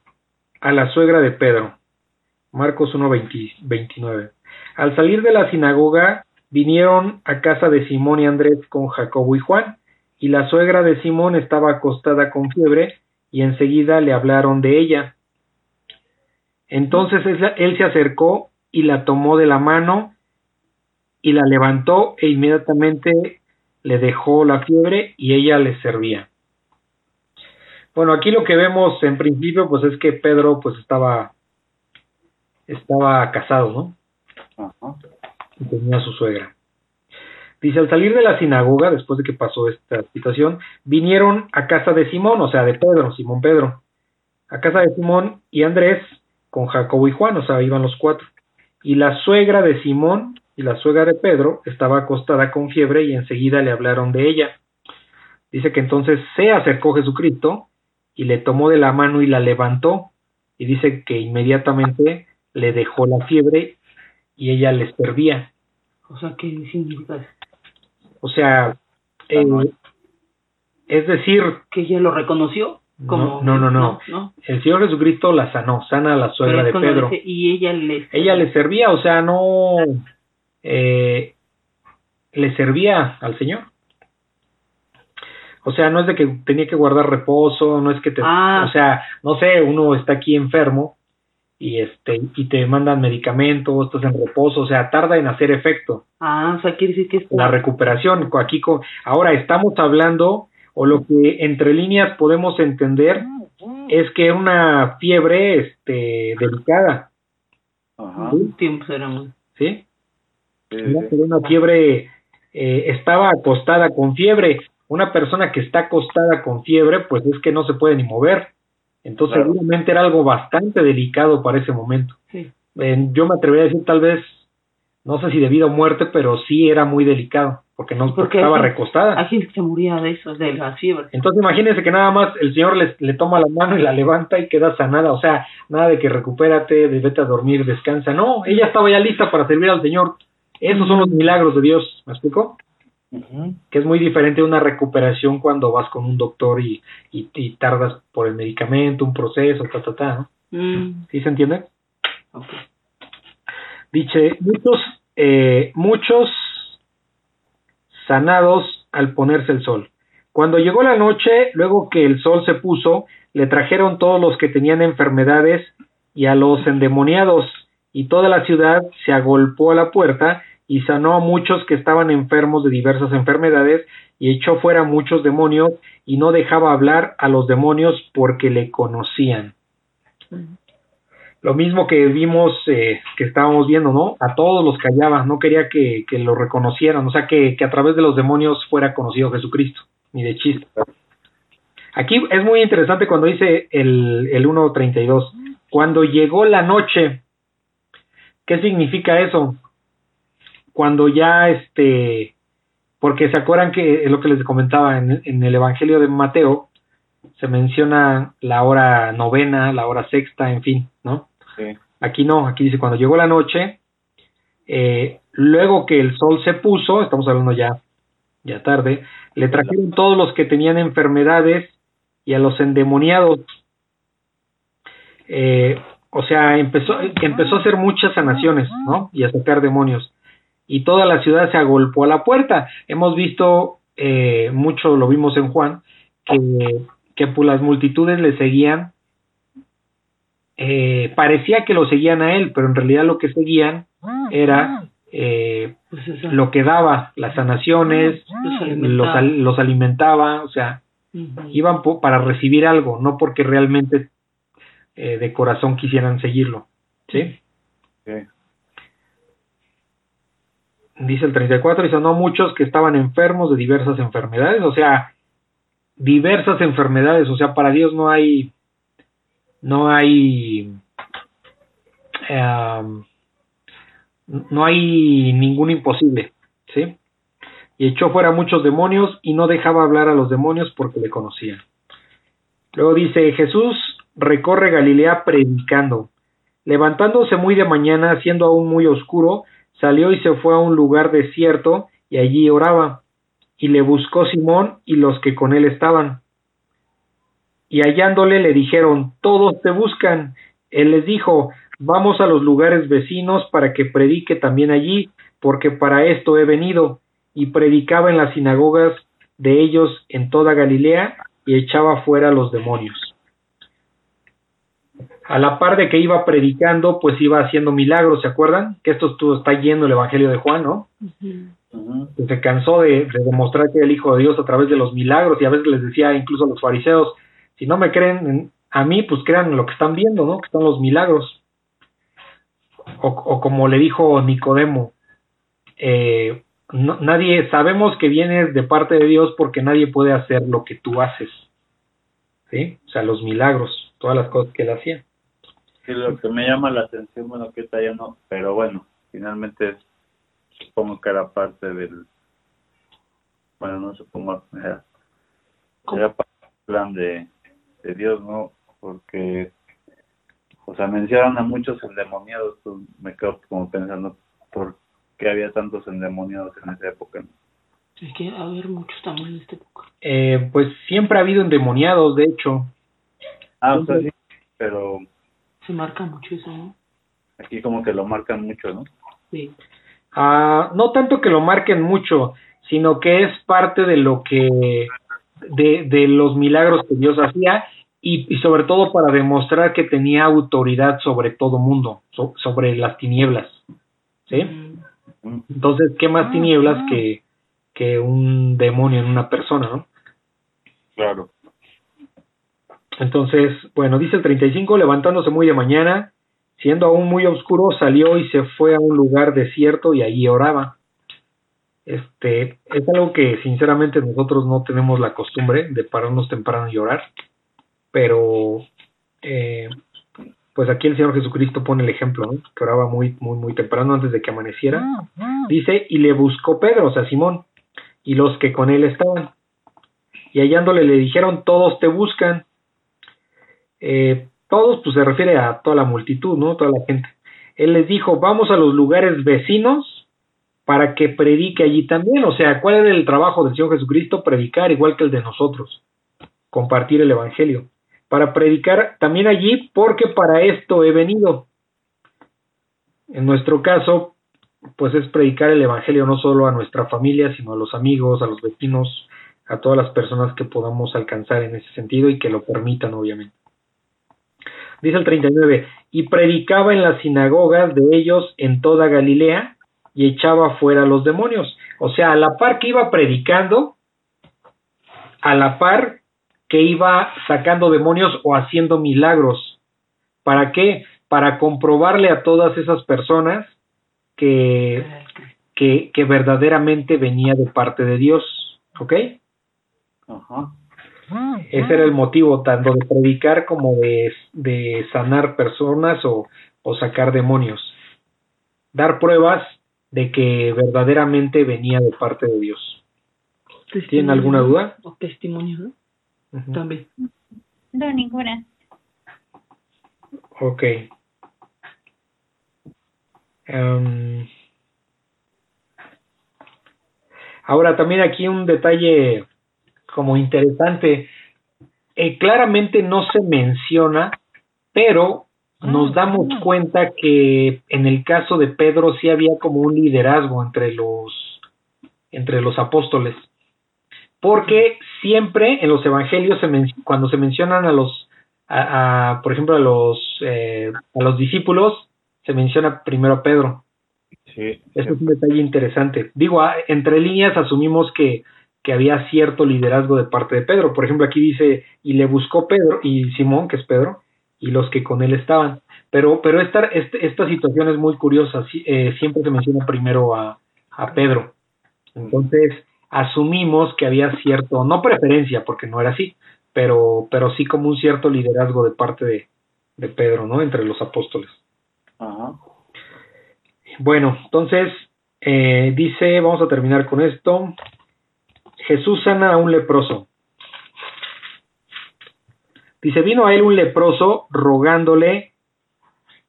a la suegra de Pedro. Marcos 1, 20 29. Al salir de la sinagoga, vinieron a casa de Simón y Andrés con Jacobo y Juan, y la suegra de Simón estaba acostada con fiebre, y enseguida le hablaron de ella. Entonces él se acercó y la tomó de la mano y la levantó e inmediatamente le dejó la fiebre y ella le servía. Bueno, aquí lo que vemos en principio pues es que Pedro pues estaba estaba casado, ¿no? Ajá. y tenía a su suegra. Dice, al salir de la sinagoga, después de que pasó esta situación, vinieron a casa de Simón, o sea, de Pedro, Simón Pedro, a casa de Simón y Andrés con Jacobo y Juan, o sea, iban los cuatro. Y la suegra de Simón y la suegra de Pedro estaba acostada con fiebre y enseguida le hablaron de ella. Dice que entonces se acercó Jesucristo y le tomó de la mano y la levantó. Y dice que inmediatamente le dejó la fiebre y ella les servía. O sea, ¿qué significa? O sea, eh, es decir, ¿Que ella lo reconoció? no, Como, no, no, no. no. El Señor Jesucristo la sanó, sana a la suegra de Pedro. y ella le... Ella le servía, o sea, no eh, le servía al Señor. O sea, no es de que tenía que guardar reposo, no es que te, Ah. o sea, no sé, uno está aquí enfermo y este y te mandan medicamentos, estás en reposo, o sea, tarda en hacer efecto. Ah, o sea, quiere decir que es la recuperación. Aquí, co- ahora estamos hablando, o lo que entre líneas podemos entender, es que una fiebre este, delicada, Ajá. un tiempo será muy... ¿sí? Sí. una fiebre, eh, estaba acostada con fiebre. Una persona que está acostada con fiebre, pues es que no se puede ni mover. Entonces, Claro. seguramente era algo bastante delicado para ese momento. Sí. Eh, yo me atrevería a decir, tal vez, no sé si debido a muerte, pero sí era muy delicado, porque no porque estaba hay- recostada. Hay gente que se moría de eso, de la fiebre. Entonces imagínense que nada más el Señor le, le toma la mano y la levanta y queda sanada, o sea, nada de que recupérate, de vete a dormir, descansa, no, ella estaba ya lista para servir al Señor. Esos son los milagros de Dios, ¿me explico? Que es muy diferente a una recuperación cuando vas con un doctor y, y, y tardas por el medicamento, un proceso, ta, ta, ta, ¿no? Mm, ¿Sí se entiende? ok. Dice, muchos, eh, muchos sanados al ponerse el sol. Cuando llegó la noche, luego que el sol se puso, le trajeron todos los que tenían enfermedades y a los endemoniados, y toda la ciudad se agolpó a la puerta y sanó a muchos que estaban enfermos de diversas enfermedades y echó fuera muchos demonios y no dejaba hablar a los demonios porque le conocían. Lo mismo que vimos, eh, que estábamos viendo, ¿no? A todos los callaba, no quería que, que lo reconocieran, o sea, que, que a través de los demonios fuera conocido Jesucristo, ni de chiste. Aquí es muy interesante cuando dice el, el 1.32, cuando llegó la noche, ¿qué significa eso? Cuando ya este, porque se acuerdan que es lo que les comentaba en, en el Evangelio de Mateo, se menciona la hora novena, la hora sexta, en fin, ¿no? Sí. Aquí no, aquí dice cuando llegó la noche, eh, luego que el sol se puso, estamos hablando ya, ya tarde, le trajeron todos los que tenían enfermedades y a los endemoniados. Eh, o sea, empezó, empezó a hacer muchas sanaciones, ¿no? Y a sacar demonios. Y toda la ciudad se agolpó a la puerta. Hemos visto, eh, mucho lo vimos en Juan, que, que pues las multitudes le seguían eh, parecía que lo seguían a él, pero en realidad lo que seguían era eh, Pues lo que daba, las sanaciones, Los los, alimentaba. al- los alimentaba, o sea, iban po- para recibir algo, no porque realmente eh, de corazón quisieran seguirlo. ¿sí? Sí. Dice el 34, dice, no muchos que estaban enfermos de diversas enfermedades, o sea, diversas enfermedades, o sea, para Dios no hay, no hay, em, no hay ningún imposible, ¿sí? Y echó fuera muchos demonios y no dejaba hablar a los demonios porque le conocían. Luego dice, Jesús recorre Galilea predicando. Levantándose muy de mañana, siendo aún muy oscuro, salió y se fue a un lugar desierto y allí oraba. Y le buscó Simón y los que con él estaban. Y hallándole le dijeron, todos te buscan. Él les dijo, vamos a los lugares vecinos para que predique también allí, porque para esto he venido. Y predicaba en las sinagogas de ellos en toda Galilea y echaba fuera los demonios. A la par de que iba predicando, pues iba haciendo milagros, ¿se acuerdan? Que esto estuvo, está yendo el Evangelio de Juan, ¿no? Que se cansó de, de demostrar que era el Hijo de Dios a través de los milagros y a veces les decía incluso a los fariseos, si no me creen en- a mí, pues crean en lo que están viendo, ¿no? Que están los milagros. O, o como le dijo Nicodemo, eh, no- nadie, sabemos que vienes de parte de Dios porque nadie puede hacer lo que tú haces. ¿Sí? O sea, los milagros, todas las cosas que él hacía. Sí, lo que me llama la atención, bueno, que está ya no, pero bueno, finalmente es, supongo que era parte del, bueno, no supongo, era, era parte del plan de, de Dios, ¿no? Porque, o sea, mencionan a muchos endemoniados, pues me quedo como pensando por qué había tantos endemoniados en esa época. ¿no? Es que a ver muchos también en esta época. Eh, pues siempre ha habido endemoniados, de hecho. Ah, o sea, sí, pero Se marca mucho eso, ¿no? aquí como que lo marcan mucho, ¿no? Sí. Ah, no tanto que lo marquen mucho, sino que es parte de lo que, de, de los milagros que Dios hacía y, y sobre todo para demostrar que tenía autoridad sobre todo mundo, so- sobre las tinieblas, ¿sí? Mm. Entonces, ¿qué más tinieblas que, que un demonio en una persona, no? Claro. Entonces, bueno, dice el 35, levantándose muy de mañana, siendo aún muy oscuro, salió y se fue a un lugar desierto y allí oraba. Este, es algo que sinceramente nosotros no tenemos la costumbre de pararnos temprano y orar, pero eh, pues aquí el Señor Jesucristo pone el ejemplo, ¿no? que oraba muy, muy, muy temprano antes de que amaneciera. Dice, y le buscó Pedro, o sea, Simón, y los que con él estaban. Y hallándole le dijeron, todos te buscan. Eh, todos, pues se refiere a toda la multitud, ¿no? Toda la gente. Él les dijo, vamos a los lugares vecinos para que predique allí también. O sea, ¿cuál era el trabajo del Señor Jesucristo? Predicar igual que el de nosotros. Compartir el Evangelio. Para predicar también allí porque para esto he venido. En nuestro caso, pues es predicar el Evangelio no solo a nuestra familia, sino a los amigos, a los vecinos, a todas las personas que podamos alcanzar en ese sentido y que lo permitan, obviamente. Dice el 39, y predicaba en las sinagogas de ellos en toda Galilea y echaba fuera los demonios. O sea, a la par que iba predicando, a la par que iba sacando demonios o haciendo milagros. ¿Para qué? Para comprobarle a todas esas personas que, que, que verdaderamente venía de parte de Dios. ¿Ok? Ajá. Ese era el motivo, tanto de predicar como de, de sanar personas o, o sacar demonios. Dar pruebas de que verdaderamente venía de parte de Dios. ¿Tienen alguna duda? O testimonio, ¿no? También. No, ninguna. Ok. Em, ahora también aquí un detalle como interesante. Eh, claramente no se menciona, pero nos ah, damos cuenta que en el caso de Pedro sí había como un liderazgo entre los entre los apóstoles. Porque siempre en los evangelios se cuando se mencionan a los a, por ejemplo a los eh, a los discípulos se menciona primero a Pedro. Sí, eso es un detalle interesante. Digo entre líneas asumimos que que había cierto liderazgo de parte de Pedro por ejemplo aquí dice y le buscó Pedro y Simón que es Pedro y los que con él estaban. Pero, pero esta, este, esta situación es muy curiosa, eh, siempre se menciona primero a, a Pedro. Entonces, asumimos que había cierto, no preferencia, porque no era así, pero, pero sí como un cierto liderazgo de parte de, de Pedro, ¿no? Entre los apóstoles. Ajá. Bueno, entonces, eh, dice, vamos a terminar con esto. Jesús sana a un leproso. Dice, vino a él un leproso rogándole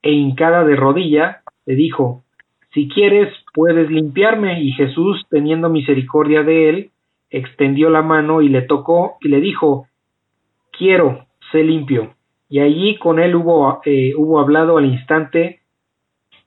e hincada de rodilla, le dijo, si quieres, puedes limpiarme. Y Jesús, teniendo misericordia de él, extendió la mano y le tocó y le dijo, quiero, sé limpio. Y allí con él hubo, eh, hubo hablado al instante,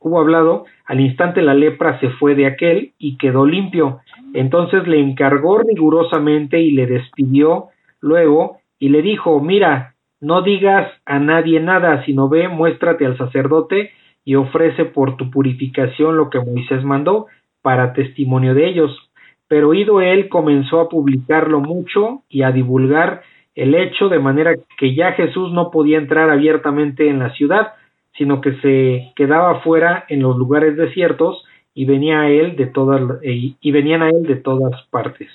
hubo hablado, al instante la lepra se fue de aquel y quedó limpio. Entonces le encargó rigurosamente y le despidió luego y le dijo, mira, no digas a nadie nada, sino ve, muéstrate al sacerdote y ofrece por tu purificación lo que Moisés mandó para testimonio de ellos. Pero oído él comenzó a publicarlo mucho y a divulgar el hecho de manera que ya Jesús no podía entrar abiertamente en la ciudad, sino que se quedaba fuera en los lugares desiertos y venía a él de todas y venían a él de todas partes.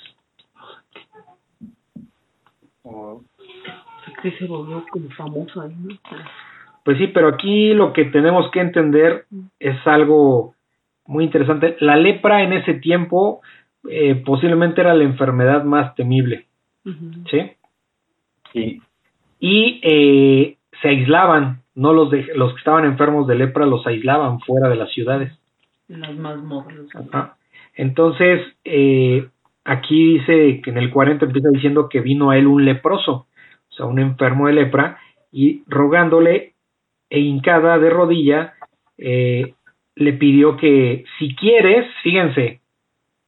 Oh se volvió como famoso ahí, ¿no? Pues sí, pero aquí lo que tenemos que entender es algo muy interesante. La lepra en ese tiempo eh, posiblemente era la enfermedad más temible, ¿sí? Sí. Y eh, se aislaban, no los de, los que estaban enfermos de lepra los aislaban fuera de las ciudades. Las más móviles. Entonces, eh, aquí dice que en el 40 empieza diciendo que vino a él un leproso sea, un enfermo de lepra, y rogándole e hincada de rodilla, eh, le pidió que si quieres, fíjense,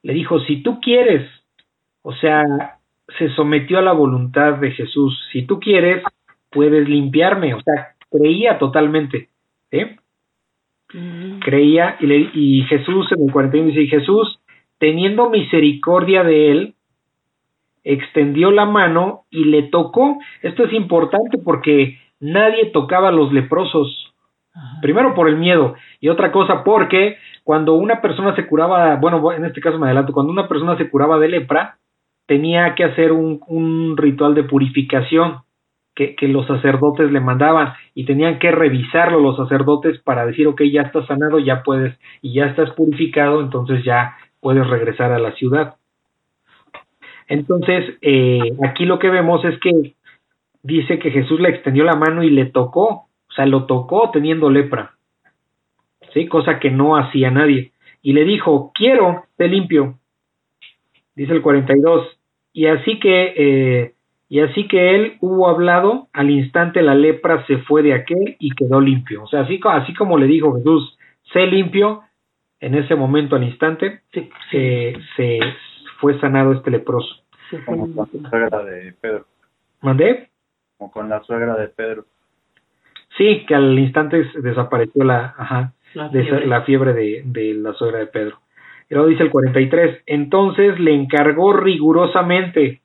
le dijo, si tú quieres, o sea, se sometió a la voluntad de Jesús, si tú quieres, puedes limpiarme, o sea, creía totalmente, Creía y, le, y Jesús en el 41 dice, Jesús, teniendo misericordia de él, extendió la mano y le tocó. Esto es importante porque nadie tocaba a los leprosos. Primero por el miedo y otra cosa porque cuando una persona se curaba, bueno, en este caso me adelanto, cuando una persona se curaba de lepra, tenía que hacer un, un ritual de purificación que, los sacerdotes le mandaban y tenían que revisarlo los sacerdotes para decir, ok, ya estás sanado, ya puedes y ya estás purificado, entonces ya puedes regresar a la ciudad. Entonces, eh, aquí lo que vemos es que dice que Jesús le extendió la mano y le tocó, o sea, lo tocó teniendo lepra, ¿sí? Cosa que no hacía nadie. Y le dijo, quiero, te limpio. Dice el 42. Y así que, eh, y así que él hubo hablado, al instante la lepra se fue de aquel y quedó limpio. O sea, así, así como le dijo Jesús, sé limpio, en ese momento al instante se, se, fue sanado este leproso. Como con la suegra de Pedro. ¿Mandé? Como con la suegra de Pedro. Sí, que al instante desapareció la, ajá, la fiebre, de, la fiebre de, de, la suegra de Pedro. Y luego dice el 43, entonces le encargó rigurosamente,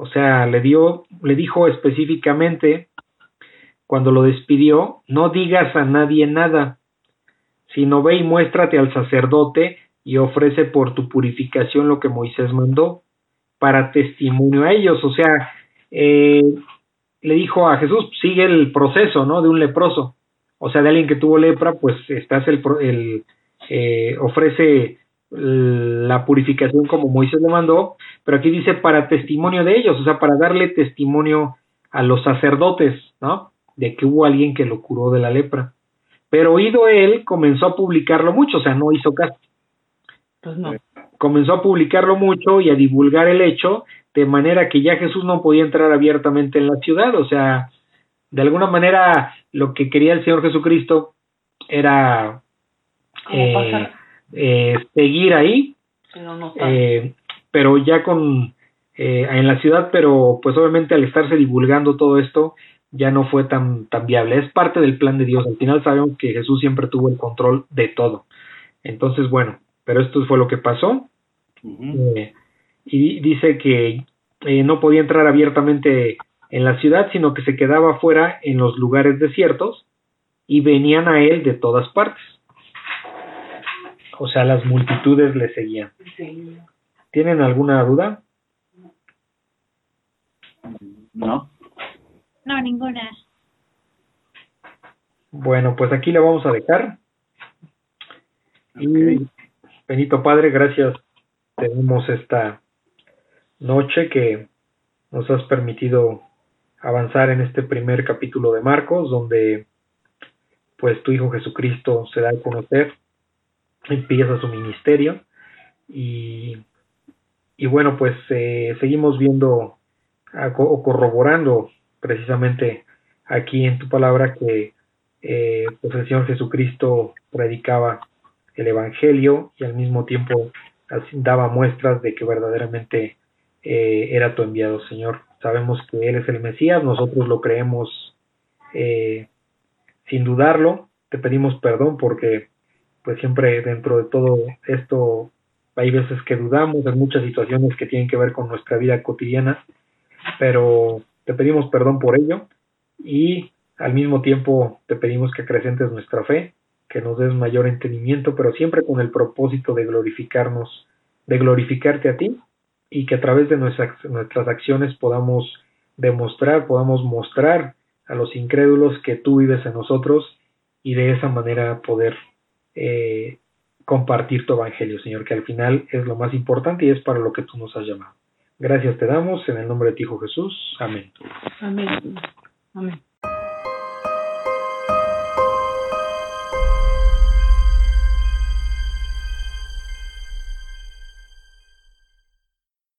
o sea, le dio, le dijo específicamente, cuando lo despidió, no digas a nadie nada, sino ve y muéstrate al sacerdote y ofrece por tu purificación lo que Moisés mandó para testimonio a ellos. O sea, eh, le dijo a Jesús, sigue el proceso, ¿no? De un leproso. O sea, de alguien que tuvo lepra, pues estás el, el eh, ofrece la purificación como Moisés le mandó, pero aquí dice para testimonio de ellos, o sea, para darle testimonio a los sacerdotes, ¿no? De que hubo alguien que lo curó de la lepra. Pero oído él, comenzó a publicarlo mucho, o sea, no hizo caso. Pues no. Comenzó a publicarlo mucho y a divulgar el hecho, de manera que ya Jesús no podía entrar abiertamente en la ciudad, o sea, de alguna manera lo que quería el Señor Jesucristo era eh, eh, seguir ahí, pero, no eh, pero ya con eh, en la ciudad, pero pues obviamente al estarse divulgando todo esto ya no fue tan tan viable. Es parte del plan de Dios. Al final sabemos que Jesús siempre tuvo el control de todo. Entonces bueno, pero esto fue lo que pasó. eh, y dice que eh, no podía entrar abiertamente en la ciudad, sino que se quedaba afuera en los lugares desiertos y venían a él de todas partes. O sea, las multitudes le seguían. ¿Tienen alguna duda? No. No, ninguna. Bueno, pues aquí le vamos a dejar. Y Benito Padre, gracias. Tenemos esta noche que nos has permitido avanzar en este primer capítulo de Marcos, donde pues tu Hijo Jesucristo se da a conocer, empieza su ministerio y, y bueno, pues eh, seguimos viendo o corroborando precisamente aquí en tu palabra que eh, pues el Señor Jesucristo predicaba el Evangelio y al mismo tiempo daba muestras de que verdaderamente eh, era tu enviado, Señor. Sabemos que Él es el Mesías, nosotros lo creemos eh, sin dudarlo. Te pedimos perdón porque pues siempre dentro de todo esto hay veces que dudamos en muchas situaciones que tienen que ver con nuestra vida cotidiana, pero te pedimos perdón por ello y al mismo tiempo te pedimos que acrecentes nuestra fe, que nos des mayor entendimiento, pero siempre con el propósito de glorificarnos, de glorificarte a ti y que a través de nuestras, nuestras acciones podamos demostrar, podamos mostrar a los incrédulos que tú vives en nosotros y de esa manera poder eh, compartir tu evangelio, Señor, que al final es lo más importante y es para lo que tú nos has llamado. Gracias te damos en el nombre de ti, Hijo Jesús. Amén. Amén. Amén.